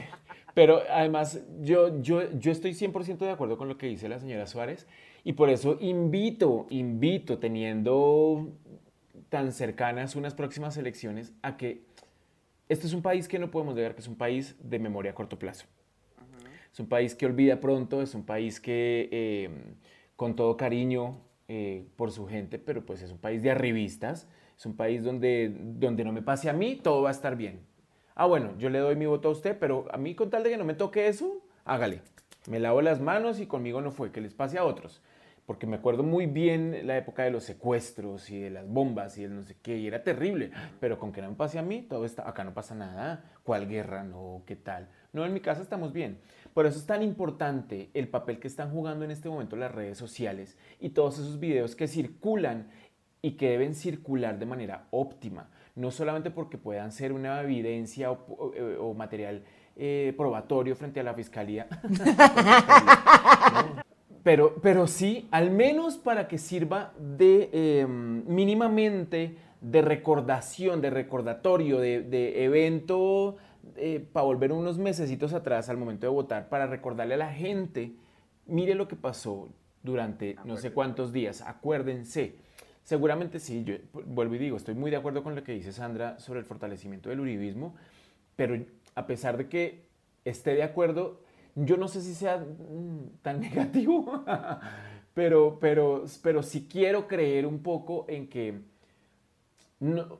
pero además, yo, yo, yo estoy 100% de acuerdo con lo que dice la señora Suárez y por eso invito, invito, teniendo tan cercanas unas próximas elecciones, a que este es un país que no podemos negar que es un país de memoria a corto plazo. Es un país que olvida pronto, es un país que eh, con todo cariño eh, por su gente, pero pues es un país de arribistas, es un país donde, donde no me pase a mí, todo va a estar bien. Ah, bueno, yo le doy mi voto a usted, pero a mí con tal de que no me toque eso, hágale. Me lavo las manos y conmigo no fue, que les pase a otros. Porque me acuerdo muy bien la época de los secuestros y de las bombas y el no sé qué, y era terrible. Pero con que no me pase a mí, todo está, acá no pasa nada. ¿Cuál guerra? No, ¿qué tal? No, en mi casa estamos bien. Por eso es tan importante el papel que están jugando en este momento las redes sociales y todos esos videos que circulan y que deben circular de manera óptima, no solamente porque puedan ser una evidencia o, material eh, probatorio frente a la fiscalía, [LAUGHS] pero, pero sí, al menos para que sirva de em, mínimamente de recordación, de recordatorio, de, evento eh, para volver unos mesecitos atrás al momento de votar, para recordarle a la gente, mire lo que pasó durante no sé cuántos días, acuérdense Seguramente sí, yo vuelvo y digo, estoy muy de acuerdo con lo que dice Sandra sobre el fortalecimiento del uribismo, pero a pesar de que esté de acuerdo, yo no sé si sea mm, tan [LAUGHS] negativo, pero, pero, pero sí quiero creer un poco en que no,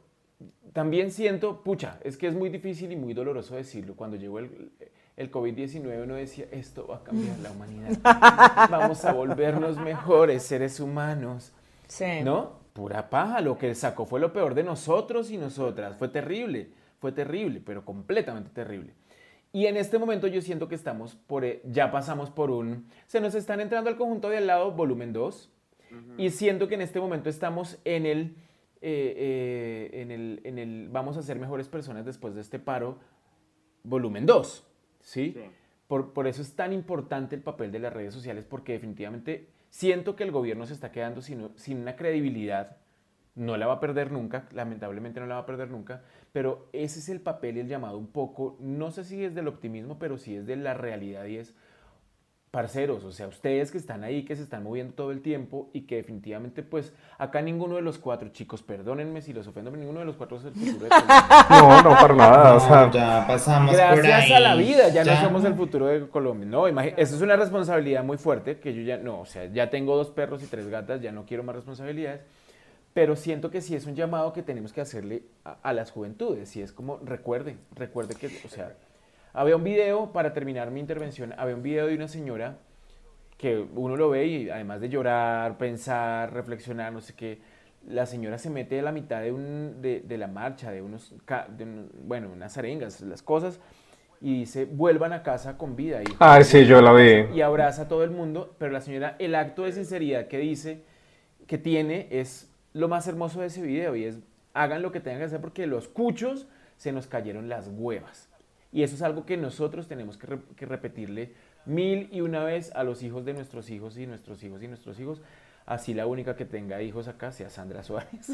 también siento, pucha, es que es muy difícil y muy doloroso decirlo. Cuando llegó el, el COVID-19 uno decía, esto va a cambiar la humanidad, [LAUGHS] vamos a volvernos mejores seres humanos. ¿No? Pura paja, lo que sacó fue lo peor de nosotros y nosotras. Fue terrible, fue terrible, pero completamente terrible. Y en este momento yo siento que estamos por, eh, ya pasamos por un, se nos están entrando al conjunto de al lado, volumen 2, y siento que en este momento estamos en el, eh, eh, en el, en el, vamos a ser mejores personas después de este paro, volumen 2, ¿sí? Por, por eso es tan importante el papel de las redes sociales, porque definitivamente Siento que el gobierno se está quedando sin, sin una credibilidad, no la va a perder nunca, lamentablemente no la va a perder nunca, pero ese es el papel y el llamado un poco, no sé si es del optimismo, pero sí es de la realidad y es parceros, o sea, ustedes que están ahí, que se están moviendo todo el tiempo y que definitivamente, pues, acá ninguno de los cuatro chicos, perdónenme si los ofendo, pero ninguno de los cuatro es el futuro de Colombia. [LAUGHS] No, no, para nada, o sea, ya pasamos Gracias por ahí. a la vida, ya, no somos el futuro de Colombia. No, eso es una responsabilidad muy fuerte, que yo ya, no, o sea, ya tengo dos perros y tres gatas, ya no quiero más responsabilidades, pero siento que sí es un llamado que tenemos que hacerle a, a las juventudes, y es como, recuerden, recuerden que, o sea, había un video, para terminar mi intervención, había un video de una señora que uno lo ve y además de llorar, pensar, reflexionar, no sé qué, la señora se mete a la mitad de, un, de, la marcha, de unos, bueno, unas arengas, las cosas, y dice, vuelvan a casa con vida. Ah, sí, yo la vi. Y abraza a todo el mundo, pero la señora, el acto de sinceridad que dice, que tiene, es lo más hermoso de ese video, y es, hagan lo que tengan que hacer porque los cuchos se nos cayeron las huevas. Y eso es algo que nosotros tenemos que, repetirle mil y una vez a los hijos de nuestros hijos y nuestros hijos y nuestros hijos. Así la única que tenga hijos acá sea Sandra Suárez.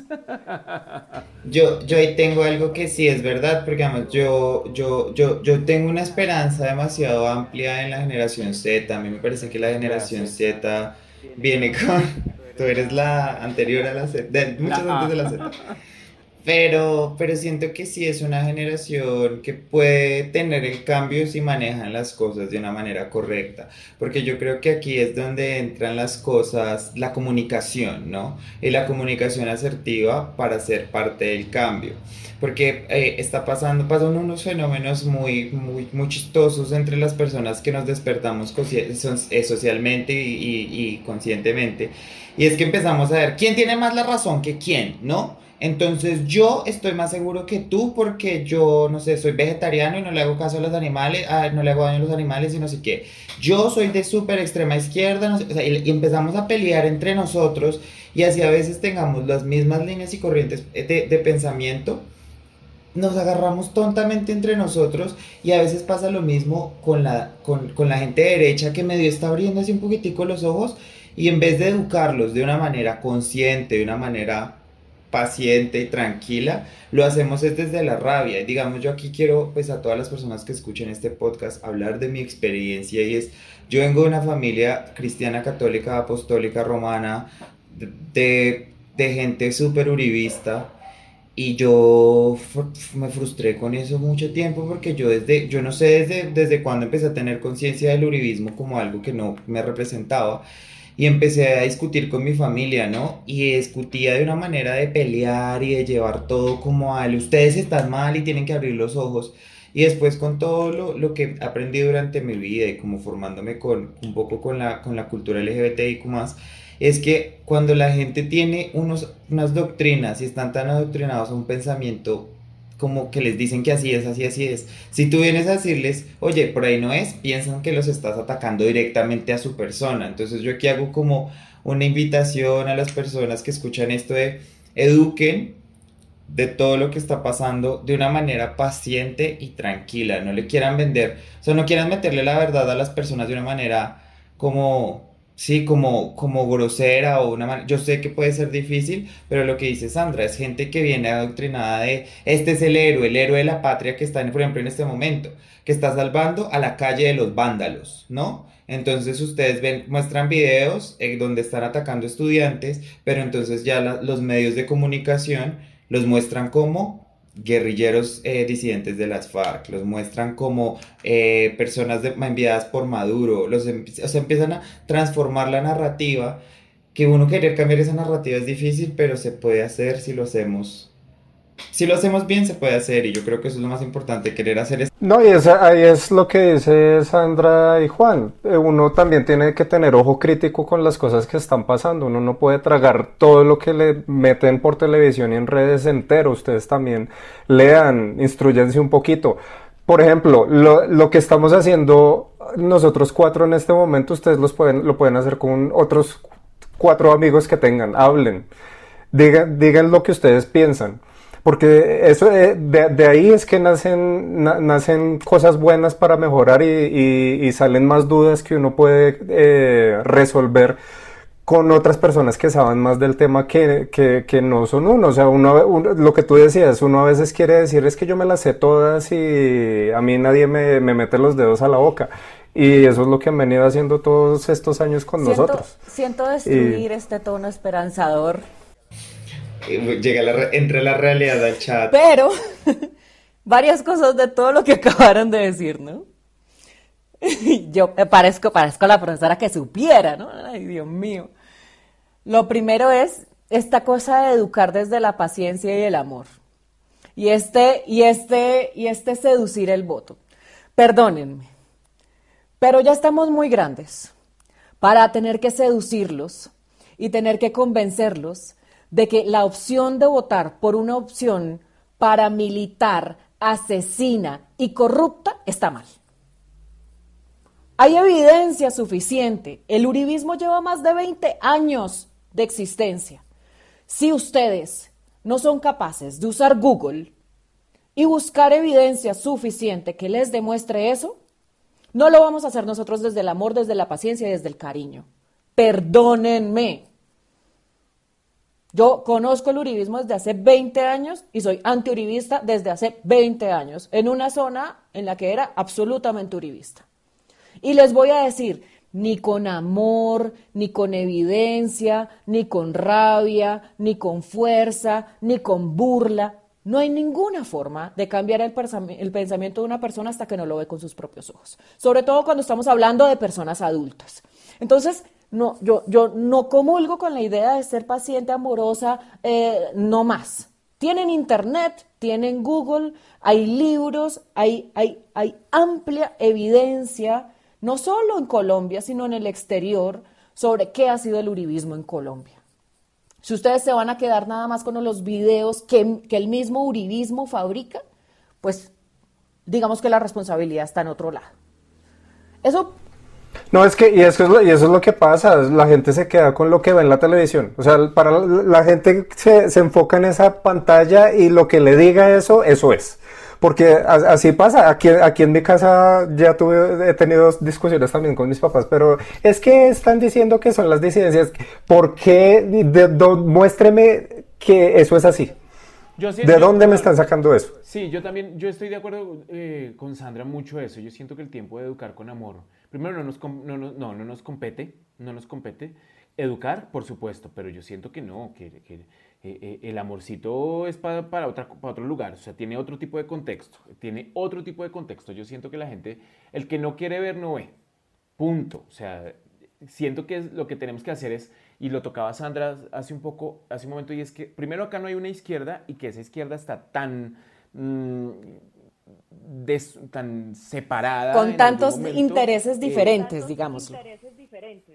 [LAUGHS] Yo, yo ahí tengo algo que sí es verdad, porque además yo, yo, yo, yo tengo una esperanza demasiado amplia en la generación Z. A mí me parece que la generación Z viene con... [LAUGHS] Tú eres la anterior a la Z, muchos antes de la Z. Pero, pero siento que sí es una generación que puede tener el cambio si manejan las cosas de una manera correcta. Porque yo creo que aquí es donde entran las cosas, la comunicación, ¿no? Y la comunicación asertiva para ser parte del cambio. Porque eh, está pasando, pasan unos fenómenos muy, muy, muy chistosos entre las personas que nos despertamos eh, socialmente y, y, y conscientemente. Y es que empezamos a ver quién tiene más la razón que quién, ¿no? Entonces yo estoy más seguro que tú porque yo, no sé, soy vegetariano y no le hago caso a los animales, ah, no le hago daño a los animales y no sé qué. Yo soy de súper extrema izquierda, no sé, o sea, y, empezamos a pelear entre nosotros y así a veces tengamos las mismas líneas y corrientes de, de pensamiento, nos agarramos tontamente entre nosotros y a veces pasa lo mismo con la, con, con la gente derecha que medio está abriendo así un poquitico los ojos y en vez de educarlos de una manera consciente, de una manera paciente y tranquila, lo hacemos desde la rabia. Y digamos, yo aquí quiero, pues a todas las personas que escuchen este podcast, hablar de mi experiencia y es, yo vengo de una familia cristiana, católica, apostólica, romana, de, de gente súper uribista. Y yo me frustré con eso mucho tiempo porque yo desde, yo no sé desde, desde cuándo empecé a tener conciencia del uribismo como algo que no me representaba y empecé a discutir con mi familia, ¿no? Y discutía de una manera de pelear y de llevar todo como al ustedes están mal y tienen que abrir los ojos. Y después con todo lo, lo que aprendí durante mi vida y como formándome con un poco con la, con la cultura LGBTIQ más, es que cuando la gente tiene unos, unas doctrinas y están tan adoctrinados a un pensamiento como que les dicen que así es, así, así es. Si tú vienes a decirles, oye, por ahí no es, piensan que los estás atacando directamente a su persona. Entonces yo aquí hago como una invitación a las personas que escuchan esto de eduquen de todo lo que está pasando de una manera paciente y tranquila. No le quieran vender, o sea, no quieran meterle la verdad a las personas de una manera como Sí, como, como grosera o una manera. Yo sé que puede ser difícil, pero lo que dice Sandra es gente que viene adoctrinada de este es el héroe, el héroe de la patria que está, por ejemplo, en este momento, que está salvando a la calle de los vándalos, ¿no? Entonces ustedes ven, muestran videos eh, donde están atacando estudiantes, pero entonces ya los medios de comunicación los muestran como guerrilleros eh, disidentes de las FARC, los muestran como eh, personas enviadas por Maduro, los o sea, empiezan a transformar la narrativa, que uno querer cambiar esa narrativa es difícil, pero se puede hacer si lo hacemos si lo hacemos bien se puede hacer y yo creo que eso es lo más importante, querer hacer esto. No, y ahí es lo que dice Sandra y Juan. Eh, uno también tiene que tener ojo crítico con las cosas que están pasando. Uno no puede tragar todo lo que le meten por televisión y en redes entero. Ustedes también lean, instruyense un poquito. Por ejemplo, lo, lo que estamos haciendo nosotros cuatro en este momento, ustedes los pueden, lo pueden hacer con otros cuatro amigos que tengan, hablen, digan, digan lo que ustedes piensan porque eso de, ahí es que nacen, nacen cosas buenas para mejorar y, salen más dudas que uno puede eh, resolver con otras personas que saben más del tema que, que, no son uno. O sea, uno, lo que tú decías, uno a veces quiere decir es que yo me las sé todas y a mí nadie me, me mete los dedos a la boca. Y eso es lo que han venido haciendo todos estos años con nosotros. Siento destruir este tono esperanzador Llega la, entre la realidad al chat. Pero, [LAUGHS] varias cosas de todo lo que acabaron de decir, ¿no? [LAUGHS] Yo parezco, parezco la profesora que supiera, ¿no? Ay, Dios mío. Lo primero es esta cosa de educar desde la paciencia y el amor. Y este, y este, y este seducir el voto. Perdónenme, pero ya estamos muy grandes para tener que seducirlos y tener que convencerlos de que la opción de votar por una opción paramilitar, asesina y corrupta está mal. Hay evidencia suficiente. El uribismo lleva más de 20 años de existencia. Si ustedes no son capaces de usar Google y buscar evidencia suficiente que les demuestre eso, no lo vamos a hacer nosotros desde el amor, desde la paciencia y desde el cariño. Perdónenme. Yo conozco el uribismo desde hace 20 años y soy antiuribista desde hace 20 años, en una zona en la que era absolutamente uribista. Y les voy a decir, ni con amor, ni con evidencia, ni con rabia, ni con fuerza, ni con burla. No hay ninguna forma de cambiar el, pensamiento de una persona hasta que no lo ve con sus propios ojos. Sobre todo cuando estamos hablando de personas adultas. Entonces, no, yo, yo no comulgo con la idea de ser paciente amorosa, eh, no más. Tienen internet, tienen Google, hay libros, hay, hay, hay amplia evidencia, no solo en Colombia, sino en el exterior, sobre qué ha sido el uribismo en Colombia. Si ustedes se van a quedar nada más con los videos que, que el mismo uribismo fabrica, pues digamos que la responsabilidad está en otro lado. Eso no, es que, y eso es, lo, y eso es lo que pasa, la gente se queda con lo que ve en la televisión. O sea, para la, gente se, se, enfoca en esa pantalla y lo que le diga eso, eso es. Porque así pasa, aquí, aquí en mi casa ya tuve, he tenido discusiones también con mis papás, pero es que están diciendo que son las disidencias. ¿Por qué? muéstreme que eso es así. ¿De dónde me están sacando eso? Sí, yo también, yo estoy de acuerdo eh, con Sandra mucho eso. Yo siento que el tiempo de educar con amor primero no nos, no, no, no, no nos compete, no nos compete. Educar, por supuesto, pero yo siento que no, que, que eh, eh, el amorcito es para, para, otra, para otro lugar, o sea, tiene otro tipo de contexto, tiene otro tipo de contexto. Yo siento que la gente, el que no quiere ver, no ve. Punto. O sea, siento que lo que tenemos que hacer es, y lo tocaba Sandra hace un poco, hace un momento, y es que primero acá no hay una izquierda y que esa izquierda está tan... Mm, tan separada. Con tantos intereses eh, diferentes, digamos.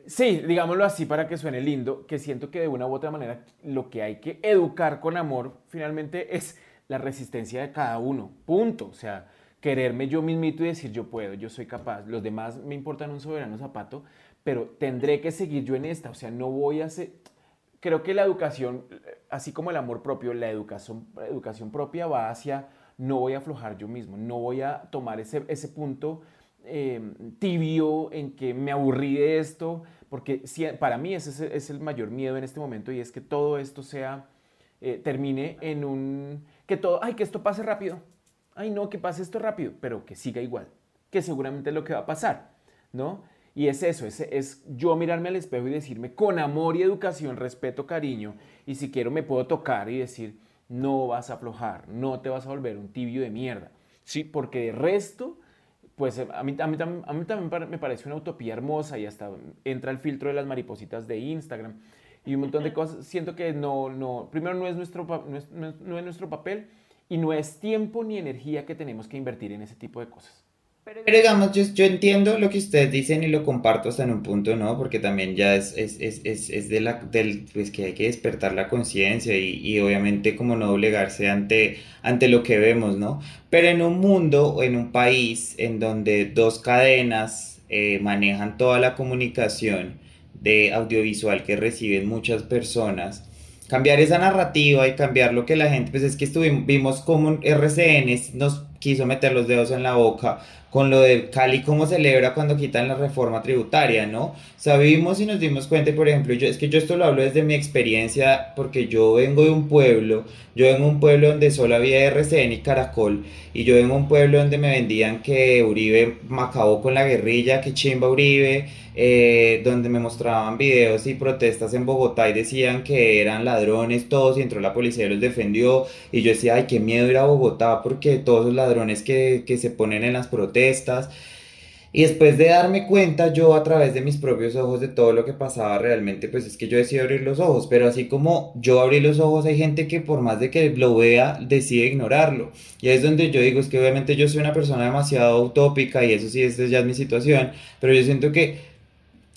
Sí, digámoslo así para que suene lindo, que siento que de una u otra manera lo que hay que educar con amor finalmente es la resistencia de cada uno, punto. O sea, quererme yo mismito y decir yo puedo, yo soy capaz, los demás me importan un soberano zapato, pero tendré que seguir yo en esta, o sea, no voy a ser... Creo que la educación, así como el amor propio, la educación, educación propia va hacia no voy a aflojar yo mismo, no voy a tomar ese, ese punto eh, tibio en que me aburrí de esto, porque para mí ese es, el mayor miedo en este momento y es que todo esto sea, eh, termine en un, que todo, ay, que esto pase rápido, ay, no, que pase esto rápido, pero que siga igual, que seguramente es lo que va a pasar, ¿no? Y es eso, es, es yo mirarme al espejo y decirme con amor y educación, respeto, cariño, y si quiero me puedo tocar y decir, no vas a aflojar, no te vas a volver un tibio de mierda. Sí, porque de resto, pues a mí, a mí, a mí también me parece una utopía hermosa y hasta entra el filtro de las maripositas de Instagram y un montón de cosas. Siento que no, no, primero no es nuestro, no es, no es nuestro papel y no es tiempo ni energía que tenemos que invertir en ese tipo de cosas. Pero digamos, yo, yo, entiendo lo que ustedes dicen y lo comparto hasta en un punto, ¿no? Porque también ya es, es, es, es, es de la, del, pues que hay que despertar la conciencia y, y, obviamente como no doblegarse ante, ante lo que vemos, ¿no? Pero en un mundo o en un país en donde dos cadenas eh, manejan toda la comunicación de audiovisual que reciben muchas personas, cambiar esa narrativa y cambiar lo que la gente, pues es que estuvimos, vimos como RCN nos quiso meter los dedos en la boca con lo de Cali, cómo celebra cuando quitan la reforma tributaria, ¿no? Sabimos y nos dimos cuenta, por ejemplo, yo, es que yo esto lo hablo desde mi experiencia, porque yo vengo de un pueblo, yo vengo de un pueblo donde solo había RCN y Caracol, y yo vengo de un pueblo donde me vendían que Uribe acabó con la guerrilla, que chimba Uribe, eh, donde me mostraban videos y protestas en Bogotá y decían que eran ladrones todos y entró la policía y los defendió, y yo decía, ay, qué miedo ir a Bogotá porque todos los ladrones que, que se ponen en las protestas, y después de darme cuenta yo a través de mis propios ojos de todo lo que pasaba realmente, pues es que yo decidí abrir los ojos. Pero así como yo abrí los ojos, hay gente que por más de que lo vea, decide ignorarlo. Y es donde yo digo, es que obviamente yo soy una persona demasiado utópica y eso sí, esta ya es mi situación. Pero yo siento que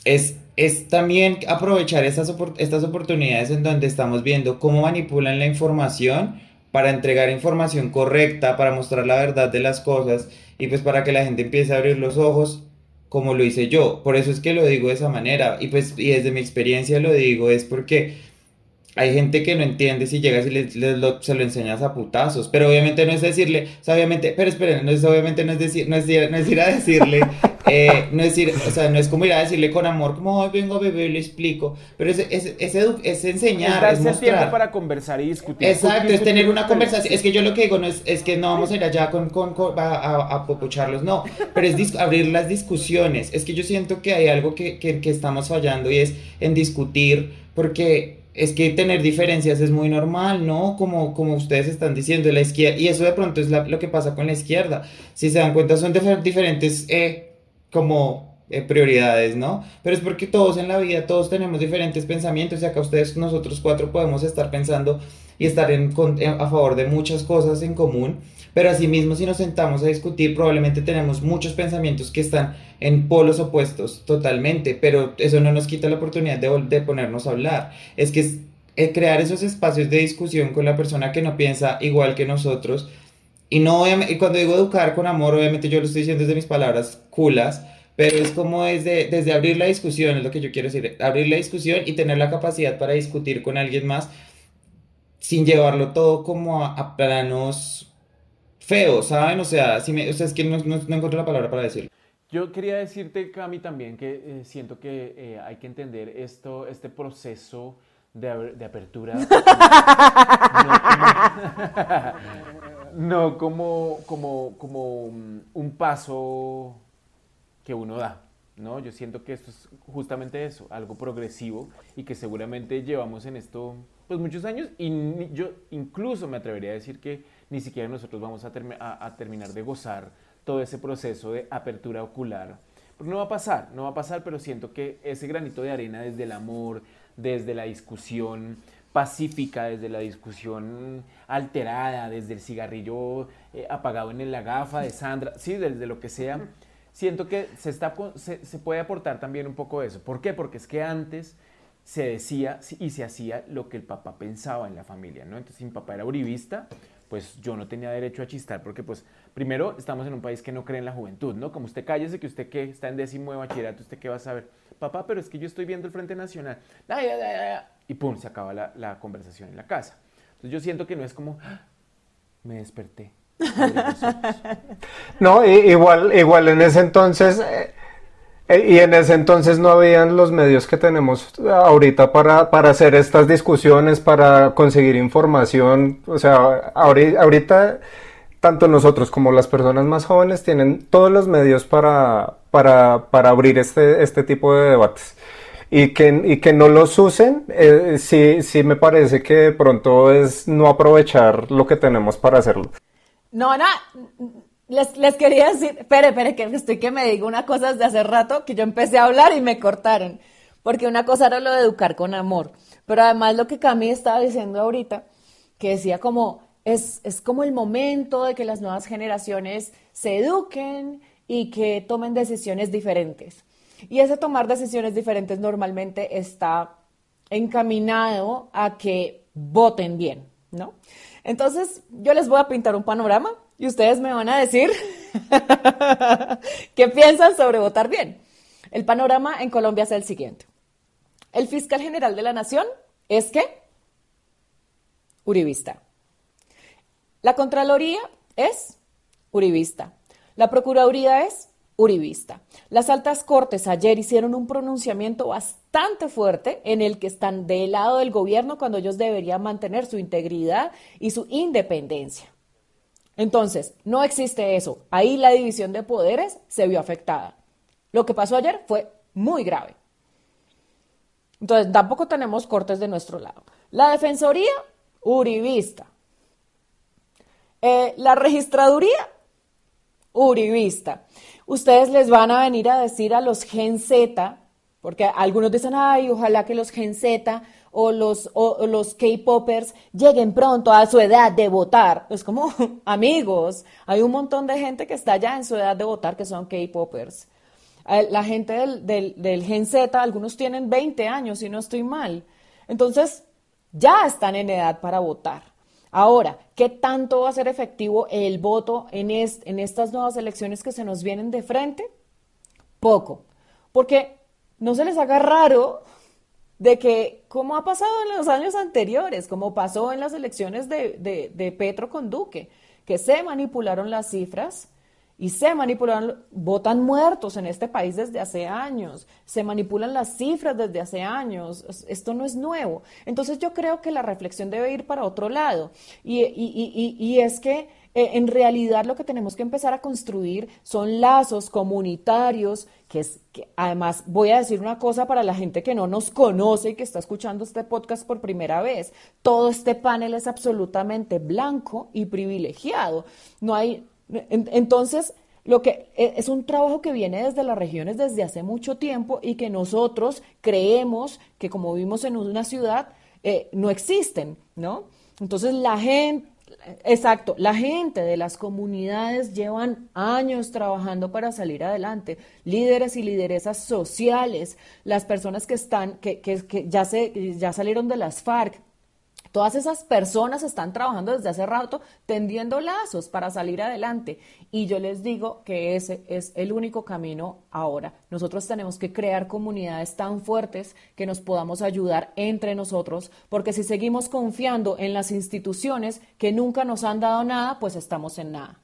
es, es también aprovechar estas, estas oportunidades en donde estamos viendo cómo manipulan la información para entregar información correcta, para mostrar la verdad de las cosas y pues para que la gente empiece a abrir los ojos como lo hice yo. Por eso es que lo digo de esa manera y pues y desde mi experiencia lo digo es porque hay gente que no entiende si llegas y le, se lo enseñas a putazos, pero obviamente no es decirle, obviamente, pero esperen, no es, obviamente no es decir, no es, no es ir a decirle Eh, no es decir, o sea, no es como ir a decirle con amor, como, hoy vengo a beber, le explico, pero es, es, es, es enseñar, es, mostrar. para conversar y discutir. Exacto, es tener una conversación, es que yo lo que digo no es, es que no vamos a ir allá con, con, a, a, popucharlos, no, pero es abrir las discusiones, es que yo siento que hay algo que, que, que estamos fallando y es en discutir, porque es que tener diferencias es muy normal, ¿no? Como, como ustedes están diciendo, la izquierda, y eso de pronto es lo que pasa con la izquierda. Si se dan cuenta, son diferentes eh, como eh, prioridades, ¿no? Pero es porque todos en la vida, todos tenemos diferentes pensamientos, y acá ustedes, nosotros cuatro, podemos estar pensando y estar en, a favor de muchas cosas en común pero asimismo, si nos sentamos a discutir, probablemente tenemos muchos pensamientos que están en polos opuestos totalmente, pero eso no nos quita la oportunidad de, de ponernos a hablar. Es que es, eh, crear esos espacios de discusión con la persona que no piensa igual que nosotros. Y, no, y cuando digo educar con amor, obviamente yo lo estoy diciendo desde mis palabras culas, pero es como desde, desde abrir la discusión, es lo que yo quiero decir, abrir la discusión y tener la capacidad para discutir con alguien más sin llevarlo todo como a planos feo, ¿saben? O sea, si me, o sea es que no, no, encuentro la palabra para decirlo. Yo quería decirte, Cami, también que eh, siento que eh, hay que entender esto, este proceso de, de apertura. [LAUGHS] no, [LAUGHS] como, como, como un paso que uno da. ¿no? Yo siento que esto es justamente eso, algo progresivo y que seguramente llevamos en esto pues muchos años y yo incluso me atrevería a decir que ni siquiera nosotros vamos a, terminar de gozar todo ese proceso de apertura ocular. Porque no va a pasar, no va a pasar, pero siento que ese granito de arena desde el amor, desde la discusión pacífica, desde la discusión alterada, desde el cigarrillo eh, apagado en la gafa de Sandra, sí, desde lo que sea, siento que se, está, se, se puede aportar también un poco eso. ¿Por qué? Porque es que antes se decía y se hacía lo que el papá pensaba en la familia, ¿no? Entonces, si mi papá era uribista, pues yo no tenía derecho a chistar porque pues primero estamos en un país que no cree en la juventud, ¿no? Como usted cállese que usted que está en décimo de bachillerato, usted qué va a saber, papá, pero es que yo estoy viendo el Frente Nacional, y pum, se acaba la, conversación en la casa. Entonces yo siento que no es como, ah, me desperté. [LAUGHS] No, igual, igual en ese entonces... Eh, eh, y en ese entonces no habían los medios que tenemos ahorita para, para hacer estas discusiones, para conseguir información. O sea, ahorita, tanto nosotros como las personas más jóvenes tienen todos los medios para, para, para abrir este, este tipo de debates. Y que, y que no los usen, eh, sí, sí me parece que de pronto es no aprovechar lo que tenemos para hacerlo. No, no, les, les, quería decir, espere, espere, que estoy que me digo una cosa desde hace rato que yo empecé a hablar y me cortaron. Porque una cosa era lo de educar con amor. Pero además lo que Cami estaba diciendo ahorita, que decía como, es, es como el momento de que las nuevas generaciones se eduquen y que tomen decisiones diferentes. Y ese tomar decisiones diferentes normalmente está encaminado a que voten bien, ¿no? Entonces, yo les voy a pintar un panorama y ustedes me van a decir [LAUGHS] qué piensan sobre votar bien. El panorama en Colombia es el siguiente. El fiscal general de la nación es que uribista. La Contraloría es uribista. La Procuraduría es uribista. Las altas cortes ayer hicieron un pronunciamiento bastante fuerte en el que están del lado del gobierno cuando ellos deberían mantener su integridad y su independencia. Entonces, no existe eso. Ahí la división de poderes se vio afectada. Lo que pasó ayer fue muy grave. Entonces, tampoco tenemos cortes de nuestro lado. La Defensoría, uribista. Eh, la Registraduría, uribista. Ustedes les van a venir a decir a los Gen Z, porque algunos dicen, ay, ojalá que los Gen Z o los, o, los K-Poppers lleguen pronto a su edad de votar. Es como, [LAUGHS] amigos, hay un montón de gente que está ya en su edad de votar que son K-Poppers. Eh, la gente del, del, del Gen Z, algunos tienen 20 años, si no estoy mal. Entonces, ya están en edad para votar. Ahora, ¿qué tanto va a ser efectivo el voto en, en estas nuevas elecciones que se nos vienen de frente? Poco. Porque no se les haga raro de que, como ha pasado en los años anteriores, como pasó en las elecciones de, de, Petro con Duque, que se manipularon las cifras y se manipulan, votan muertos en este país desde hace años, se manipulan las cifras desde hace años, esto no es nuevo. Entonces yo creo que la reflexión debe ir para otro lado y, y, y, es que eh, en realidad lo que tenemos que empezar a construir son lazos comunitarios, que es que además voy a decir una cosa para la gente que no nos conoce y que está escuchando este podcast por primera vez, todo este panel es absolutamente blanco y privilegiado. No hay entonces, lo que e, es un trabajo que viene desde las regiones desde hace mucho tiempo y que nosotros creemos que como vivimos en una ciudad, eh, no existen, ¿no? Entonces la gente, exacto, la gente de las comunidades llevan años trabajando para salir adelante, líderes y lideresas sociales, las personas que están, que, que, que ya, se, ya salieron de las FARC, Todas esas personas están trabajando desde hace rato tendiendo lazos para salir adelante. Y yo les digo que ese es el único camino ahora. Nosotros tenemos que crear comunidades tan fuertes que nos podamos ayudar entre nosotros, porque si seguimos confiando en las instituciones que nunca nos han dado nada, pues estamos en nada.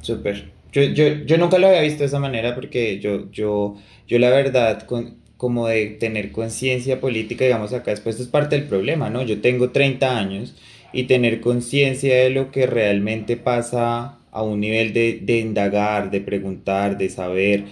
Súper. Yo, yo, yo, nunca lo había visto de esa manera porque yo, yo, yo la verdad, con, como de tener conciencia política, digamos acá después esto es parte del problema, ¿no? Yo tengo 30 años y tener conciencia de lo que realmente pasa a un nivel de, de, indagar, de preguntar, de saber,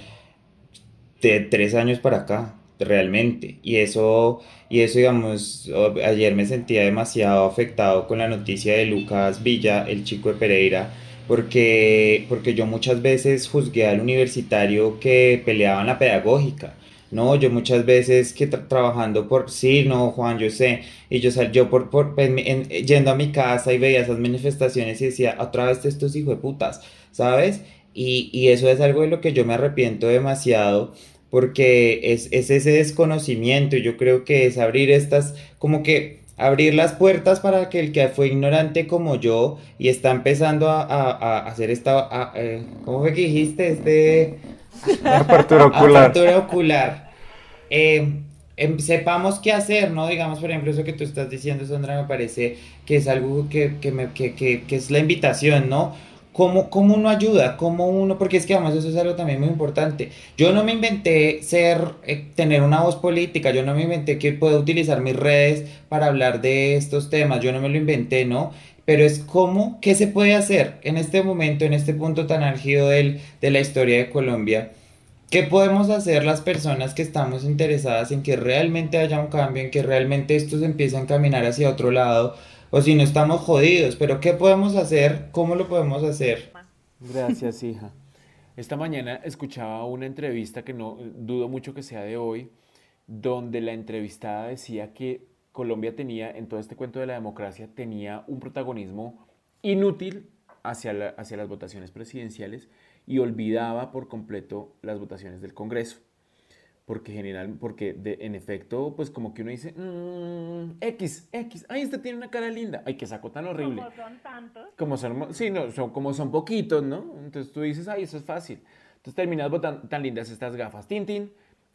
de tres años para acá, realmente. Y eso, y eso, digamos, ayer me sentía demasiado afectado con la noticia de Lucas Villa, el chico de Pereira, porque, porque yo muchas veces juzgué al universitario que peleaba en la pedagógica no, yo muchas veces que trabajando por, sí, no, Juan, yo sé, y yo, sal, yo por, por yendo a mi casa y veía esas manifestaciones y decía, otra vez estos hijos de putas, ¿sabes? Y, y, eso es algo de lo que yo me arrepiento demasiado porque es, es ese desconocimiento y yo creo que es abrir estas, como que abrir las puertas para que el que fue ignorante como yo y está empezando a, a, hacer esta, eh, ¿cómo fue que dijiste? Este [LAUGHS] Apertura ocular. Apertura ocular. Eh, em, sepamos qué hacer, ¿no? Digamos, por ejemplo, eso que tú estás diciendo, Sandra, me parece que es algo que, que, me, que, que, que es la invitación, ¿no? ¿Cómo, ¿Cómo, uno ayuda? ¿Cómo uno? Porque es que además eso es algo también muy importante. Yo no me inventé ser, eh, tener una voz política, yo no me inventé que pueda utilizar mis redes para hablar de estos temas, yo no me lo inventé, ¿no? Pero es cómo, qué se puede hacer en este momento, en este punto tan álgido del, de la historia de Colombia. ¿Qué podemos hacer las personas que estamos interesadas en que realmente haya un cambio, en que realmente esto se empiece a caminar hacia otro lado? O si no estamos jodidos, pero ¿qué podemos hacer? ¿Cómo lo podemos hacer? Gracias, hija. Esta mañana escuchaba una entrevista que no dudo mucho que sea de hoy, donde la entrevistada decía que Colombia tenía, en todo este cuento de la democracia, tenía un protagonismo inútil hacia, hacia las votaciones presidenciales y olvidaba por completo las votaciones del Congreso. Porque, general, porque de, en efecto, pues como que uno dice, mm, X, X, ay, este tiene una cara linda, ay, que saco tan horrible. Como son tantos. Como son, sí, no, son, como son poquitos, ¿no? Entonces tú dices, ay, eso es fácil. Entonces terminas votando tan lindas estas gafas, tin,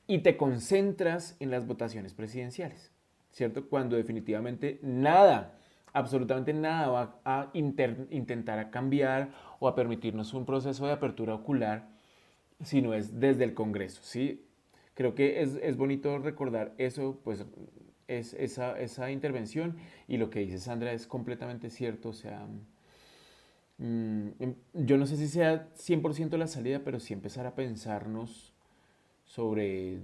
y te concentras en las votaciones presidenciales. ¿Cierto? Cuando definitivamente nada, absolutamente nada va a intentar cambiar o a permitirnos un proceso de apertura ocular si no es desde el Congreso, ¿sí? Creo que es, bonito recordar eso, pues es esa, esa, intervención y lo que dice Sandra es completamente cierto, o sea, mm, em, yo no sé si sea 100% la salida, pero sí empezar a pensarnos sobre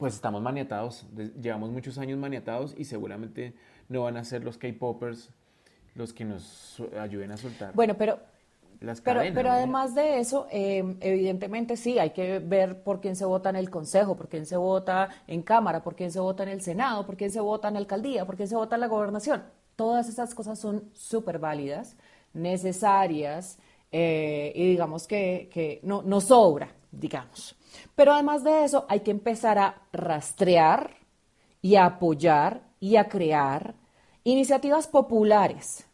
pues estamos maniatados, llevamos muchos años maniatados y seguramente no van a ser los K-Poppers los que nos ayuden a soltar. Bueno, pero pero, pero además de eso, em, evidentemente sí, hay que ver por quién se vota en el Consejo, por quién se vota en Cámara, por quién se vota en el Senado, por quién se vota en la Alcaldía, por quién se vota en la Gobernación. Todas esas cosas son súper válidas, necesarias eh, y digamos que, que no, no sobra, digamos. Pero además de eso, hay que empezar a rastrear y a apoyar y a crear iniciativas populares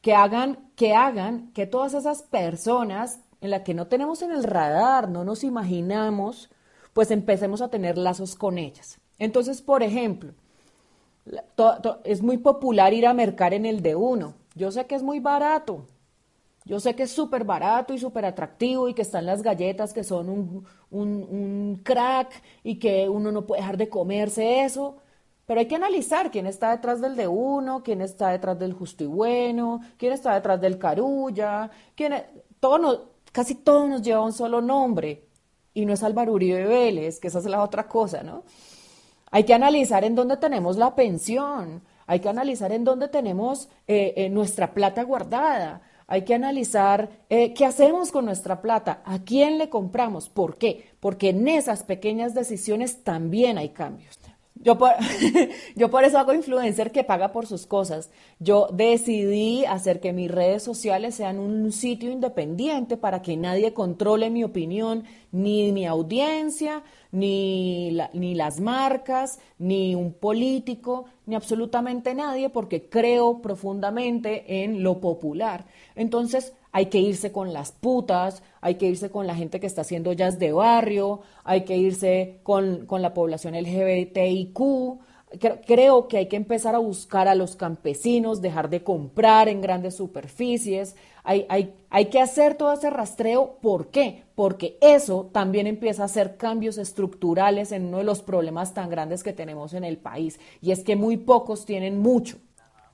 que hagan que, hagan que todas esas personas en las que no tenemos en el radar, no nos imaginamos, pues empecemos a tener lazos con ellas. Entonces, por ejemplo, es muy popular ir a mercar en el de uno. Yo sé que es muy barato. Yo sé que es súper barato y súper atractivo y que están las galletas que son un, un, crack y que uno no puede dejar de comerse eso, pero hay que analizar quién está detrás del de uno, quién está detrás del justo y bueno, quién está detrás del carulla, quién todo casi todo nos lleva un solo nombre y no es Álvaro Uribe Vélez, que esa es la otra cosa, ¿no? Hay que analizar en dónde tenemos la pensión, hay que analizar en dónde tenemos eh, eh, nuestra plata guardada, hay que analizar eh, qué hacemos con nuestra plata, a quién le compramos, por qué, porque en esas pequeñas decisiones también hay cambios. Yo por, [LAUGHS] yo por eso hago influencer que paga por sus cosas. Yo decidí hacer que mis redes sociales sean un sitio independiente para que nadie controle mi opinión, ni mi audiencia, ni, ni las marcas, ni un político, ni absolutamente nadie, porque creo profundamente en lo popular. Entonces, hay que irse con las putas, hay que irse con la gente que está haciendo jazz de barrio, hay que irse con, la población LGBTIQ. Creo que hay que empezar a buscar a los campesinos, dejar de comprar en grandes superficies. Hay, hay, hay que hacer todo ese rastreo. ¿Por qué? Porque eso también empieza a hacer cambios estructurales en uno de los problemas tan grandes que tenemos en el país. Y es que muy pocos tienen mucho.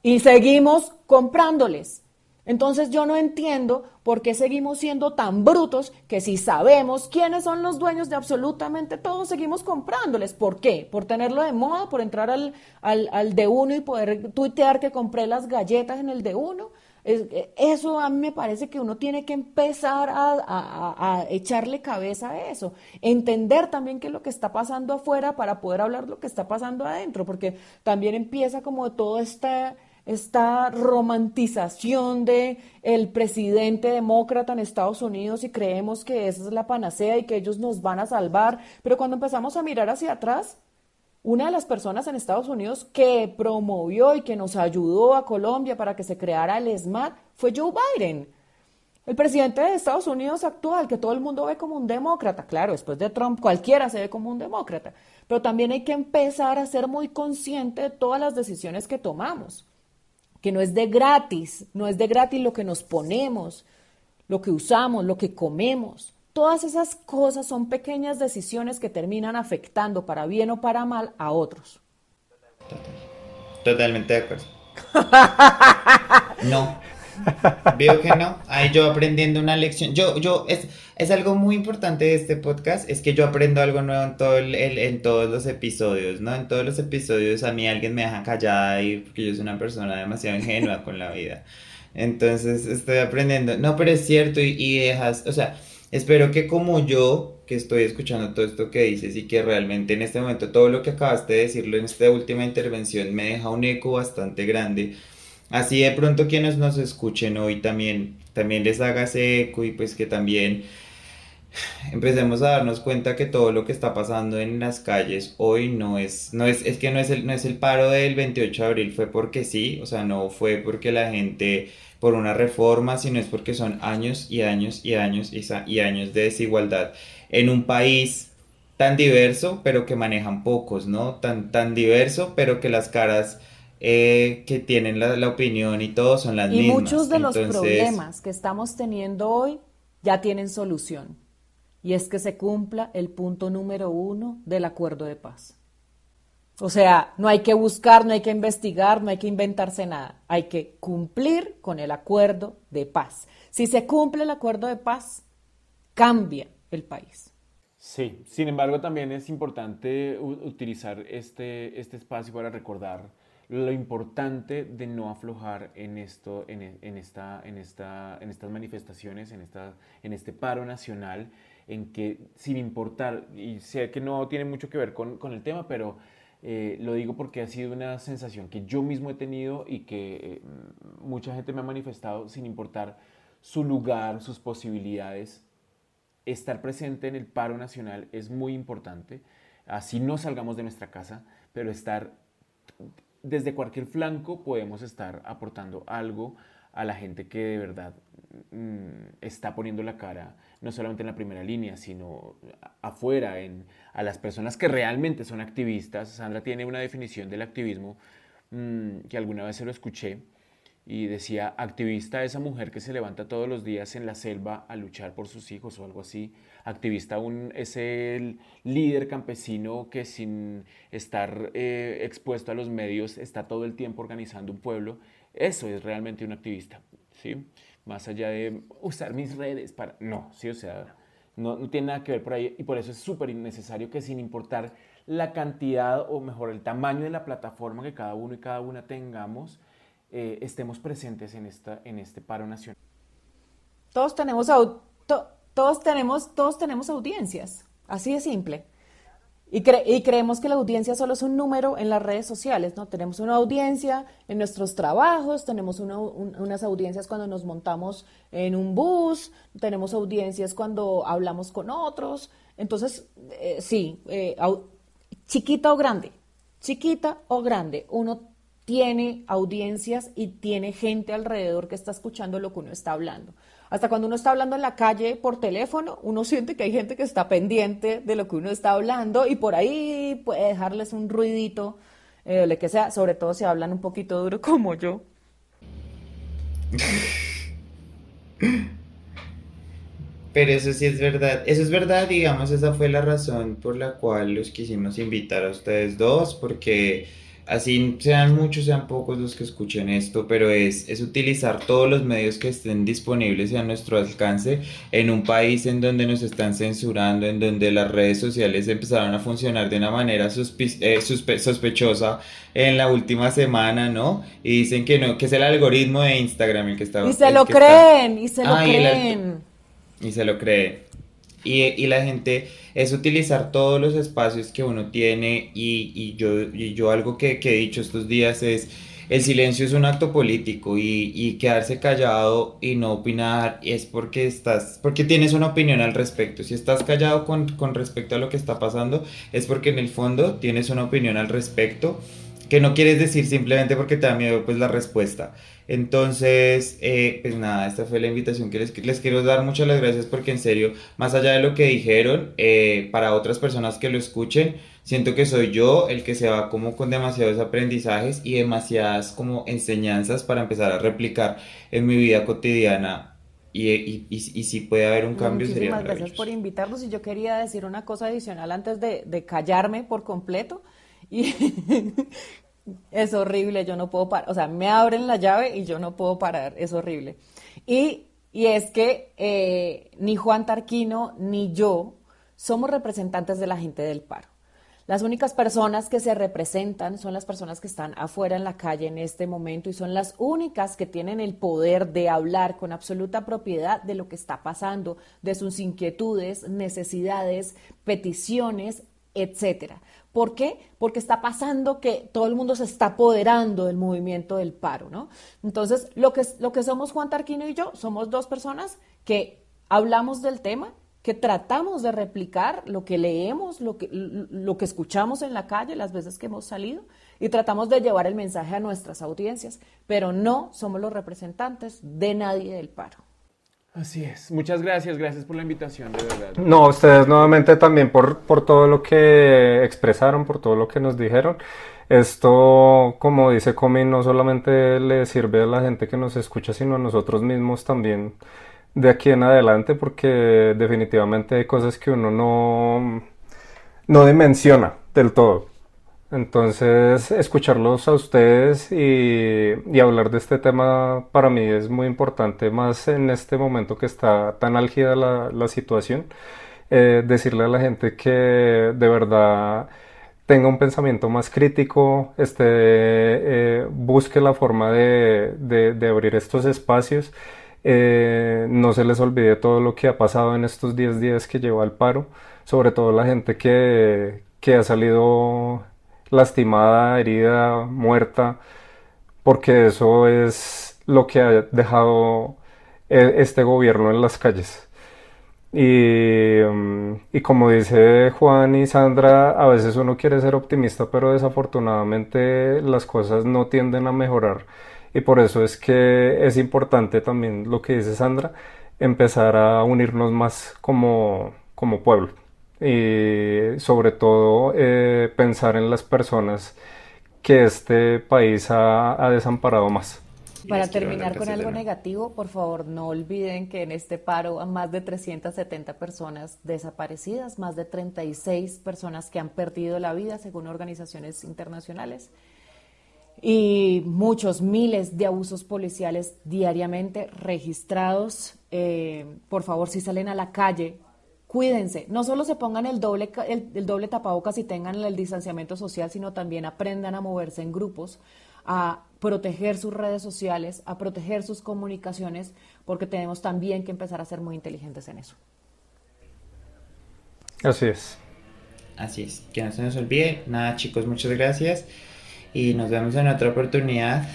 Y seguimos comprándoles. Entonces yo no entiendo por qué seguimos siendo tan brutos que si sabemos quiénes son los dueños de absolutamente todo, seguimos comprándoles. ¿Por qué? ¿Por tenerlo de moda? ¿Por entrar al, al, al de uno y poder tuitear que compré las galletas en el de uno? Eso a mí me parece que uno tiene que empezar a, a, echarle cabeza a eso, entender también qué es lo que está pasando afuera para poder hablar lo que está pasando adentro, porque también empieza como todo esta esta romantización de el presidente demócrata en Estados Unidos y creemos que esa es la panacea y que ellos nos van a salvar, pero cuando empezamos a mirar hacia atrás, una de las personas en Estados Unidos que promovió y que nos ayudó a Colombia para que se creara el SMAT fue Joe Biden. El presidente de Estados Unidos actual, que todo el mundo ve como un demócrata, claro, después de Trump cualquiera se ve como un demócrata, pero también hay que empezar a ser muy consciente de todas las decisiones que tomamos que no es de gratis, no es de gratis lo que nos ponemos, lo que usamos, lo que comemos. Todas esas cosas son pequeñas decisiones que terminan afectando para bien o para mal a otros. Totalmente de acuerdo. [LAUGHS] No, Veo que no. Ahí yo aprendiendo una lección. Yo, yo, es, es algo muy importante de este podcast, es que yo aprendo algo nuevo en, todo el, en todos los episodios, ¿no? En todos los episodios a mí alguien me deja callada y porque yo soy una persona demasiado ingenua con la vida. Entonces estoy aprendiendo. No, pero es cierto y, y dejas, o sea, espero que como yo, que estoy escuchando todo esto que dices y que realmente en este momento todo lo que acabaste de decirlo en esta última intervención me deja un eco bastante grande Así de pronto quienes nos escuchen hoy también, también les haga eco y pues que también empecemos a darnos cuenta que todo lo que está pasando en las calles hoy no es, no es, es que no es el, no es el paro del 28 de abril, fue porque sí, o sea, no fue porque la gente por una reforma, sino es porque son años y años y años y, y años de desigualdad en un país tan diverso, pero que manejan pocos, ¿no? Tan, tan diverso, pero que las caras eh, que tienen la, opinión y todo son las mismas. Y muchos de los problemas que estamos teniendo hoy ya tienen solución. Y es que se cumpla el punto número uno del acuerdo de paz. O sea, no hay que buscar, no hay que investigar, no hay que inventarse nada. Hay que cumplir con el acuerdo de paz. Si se cumple el acuerdo de paz, cambia el país. Sí, sin embargo también es importante utilizar este, este espacio para recordar lo importante de no aflojar en, esto, en, esta, en, esta, en estas manifestaciones, en, esta, en este paro nacional, en que sin importar, y sé que no tiene mucho que ver con, con el tema, pero eh, lo digo porque ha sido una sensación que yo mismo he tenido y que eh, mucha gente me ha manifestado sin importar su lugar, sus posibilidades. Estar presente en el paro nacional es muy importante, así no salgamos de nuestra casa, pero estar desde cualquier flanco podemos estar aportando algo a la gente que de verdad mm, está poniendo la cara, no solamente en la primera línea, sino afuera, en, a las personas que realmente son activistas. Sandra tiene una definición del activismo mm, que alguna vez se lo escuché y decía, activista esa mujer que se levanta todos los días en la selva a luchar por sus hijos o algo así. Activista un, es el líder campesino que sin estar eh, expuesto a los medios está todo el tiempo organizando un pueblo. Eso es realmente un activista, ¿sí? Más allá de usar mis redes para... No, sí, o sea, no, no tiene nada que ver por ahí y por eso es súper necesario que sin importar la cantidad o mejor el tamaño de la plataforma que cada uno y cada una tengamos, eh, estemos presentes en, esta, en este paro nacional. Todos tenemos, todos, tenemos, todos tenemos audiencias, así de simple. Y, y, creemos que la audiencia solo es un número en las redes sociales, ¿no? Tenemos una audiencia en nuestros trabajos, tenemos unas audiencias cuando nos montamos en un bus, tenemos audiencias cuando hablamos con otros. Entonces, eh, sí, eh, chiquita o grande, chiquita o grande, uno tiene audiencias y tiene gente alrededor que está escuchando lo que uno está hablando. Hasta cuando uno está hablando en la calle por teléfono, uno [LAUGHS] siente que hay gente que está pendiente de lo que uno está hablando y por ahí puede dejarles un ruidito, eh, lo que sea, sobre todo si hablan un poquito duro [LAUGHS] como yo. Pero eso sí es verdad, eso es verdad, digamos, esa fue la razón por la cual los quisimos invitar a ustedes dos, porque así sean muchos, sean pocos los que escuchen esto, pero es, es utilizar todos los medios que estén disponibles y a nuestro alcance en un país en donde nos están censurando, en donde las redes sociales empezaron a funcionar de una manera eh, sospechosa en la última semana, ¿no? Y dicen que no, que es el algoritmo de Instagram el que está... Y se lo creen, y se lo creen. Y se lo creen. Y, y, la gente es utilizar todos los espacios que uno tiene y, y yo, y yo algo que, que, he dicho estos días es el silencio es un acto político y, quedarse callado y no opinar es porque estás porque tienes una opinión al respecto. Si estás callado con, con respecto a lo que está pasando es porque en el fondo tienes una opinión al respecto que no quieres decir simplemente porque te da miedo pues la respuesta entonces, eh, pues nada, esta fue la invitación que les, les, quiero dar. Muchas las gracias porque en serio, más allá de lo que dijeron, eh, para otras personas que lo escuchen, siento que soy yo el que se va como con demasiados aprendizajes y demasiadas como enseñanzas para empezar a replicar en mi vida cotidiana. Y, y, y, si puede haber un cambio sería Muchísimas gracias por invitarnos. Y yo quería decir una cosa adicional antes de, de callarme por completo. Y [LAUGHS] Es horrible, yo no puedo parar. O sea, me abren la llave y yo no puedo parar, es horrible. Y, y es que eh, ni Juan Tarquino ni yo somos representantes de la gente del paro. Las únicas personas que se representan son las personas que están afuera en la calle en este momento y son las únicas que tienen el poder de hablar con absoluta propiedad de lo que está pasando, de sus inquietudes, necesidades, peticiones, etcétera. ¿Por qué? Porque está pasando que todo el mundo se está apoderando del movimiento del paro, ¿no? Entonces, lo que, lo que somos Juan Tarquino y yo, somos dos personas que hablamos del tema, que tratamos de replicar lo que leemos, lo que, lo que escuchamos en la calle, las veces que hemos salido, y tratamos de llevar el mensaje a nuestras audiencias, pero no somos los representantes de nadie del paro. Así es. Muchas gracias, gracias por la invitación, de verdad. No, ustedes nuevamente también por, por todo lo que expresaron, por todo lo que nos dijeron. Esto, como dice Comi, no solamente le sirve a la gente que nos escucha, sino a nosotros mismos también de aquí en adelante, porque definitivamente hay cosas que uno no, no dimensiona del todo. Entonces, escucharlos a ustedes y, hablar de este tema para mí es muy importante, más en este momento que está tan álgida la, situación. Eh, decirle a la gente que de verdad tenga un pensamiento más crítico, este, busque la forma de, abrir estos espacios. Eh, no se les olvide todo lo que ha pasado en estos 10 días que lleva el paro, sobre todo la gente que, que ha salido lastimada, herida, muerta, porque eso es lo que ha dejado e, este gobierno en las calles. Y, mm, y, como dice Juan y Sandra, a veces uno quiere ser optimista, pero desafortunadamente las cosas no tienden a mejorar. Y por eso es que es importante también lo que dice Sandra, empezar a unirnos más como, como pueblo y sobre todo eh, pensar en las personas que este país ha, desamparado más. Para terminar con algo negativo, por favor, no olviden que en este paro hay más de 370 personas desaparecidas, más de 36 personas que han perdido la vida, según organizaciones internacionales, y muchos miles de abusos policiales diariamente registrados. Eh, por favor, si salen a la calle, cuídense. No solo se pongan el doble, el, el doble tapabocas y tengan el distanciamiento social, sino también aprendan a moverse en grupos a proteger sus redes sociales, a proteger sus comunicaciones, porque tenemos también que empezar a ser muy inteligentes en eso. Así es. Así es, que no se nos olvide. Nada chicos, muchas gracias y nos vemos en otra oportunidad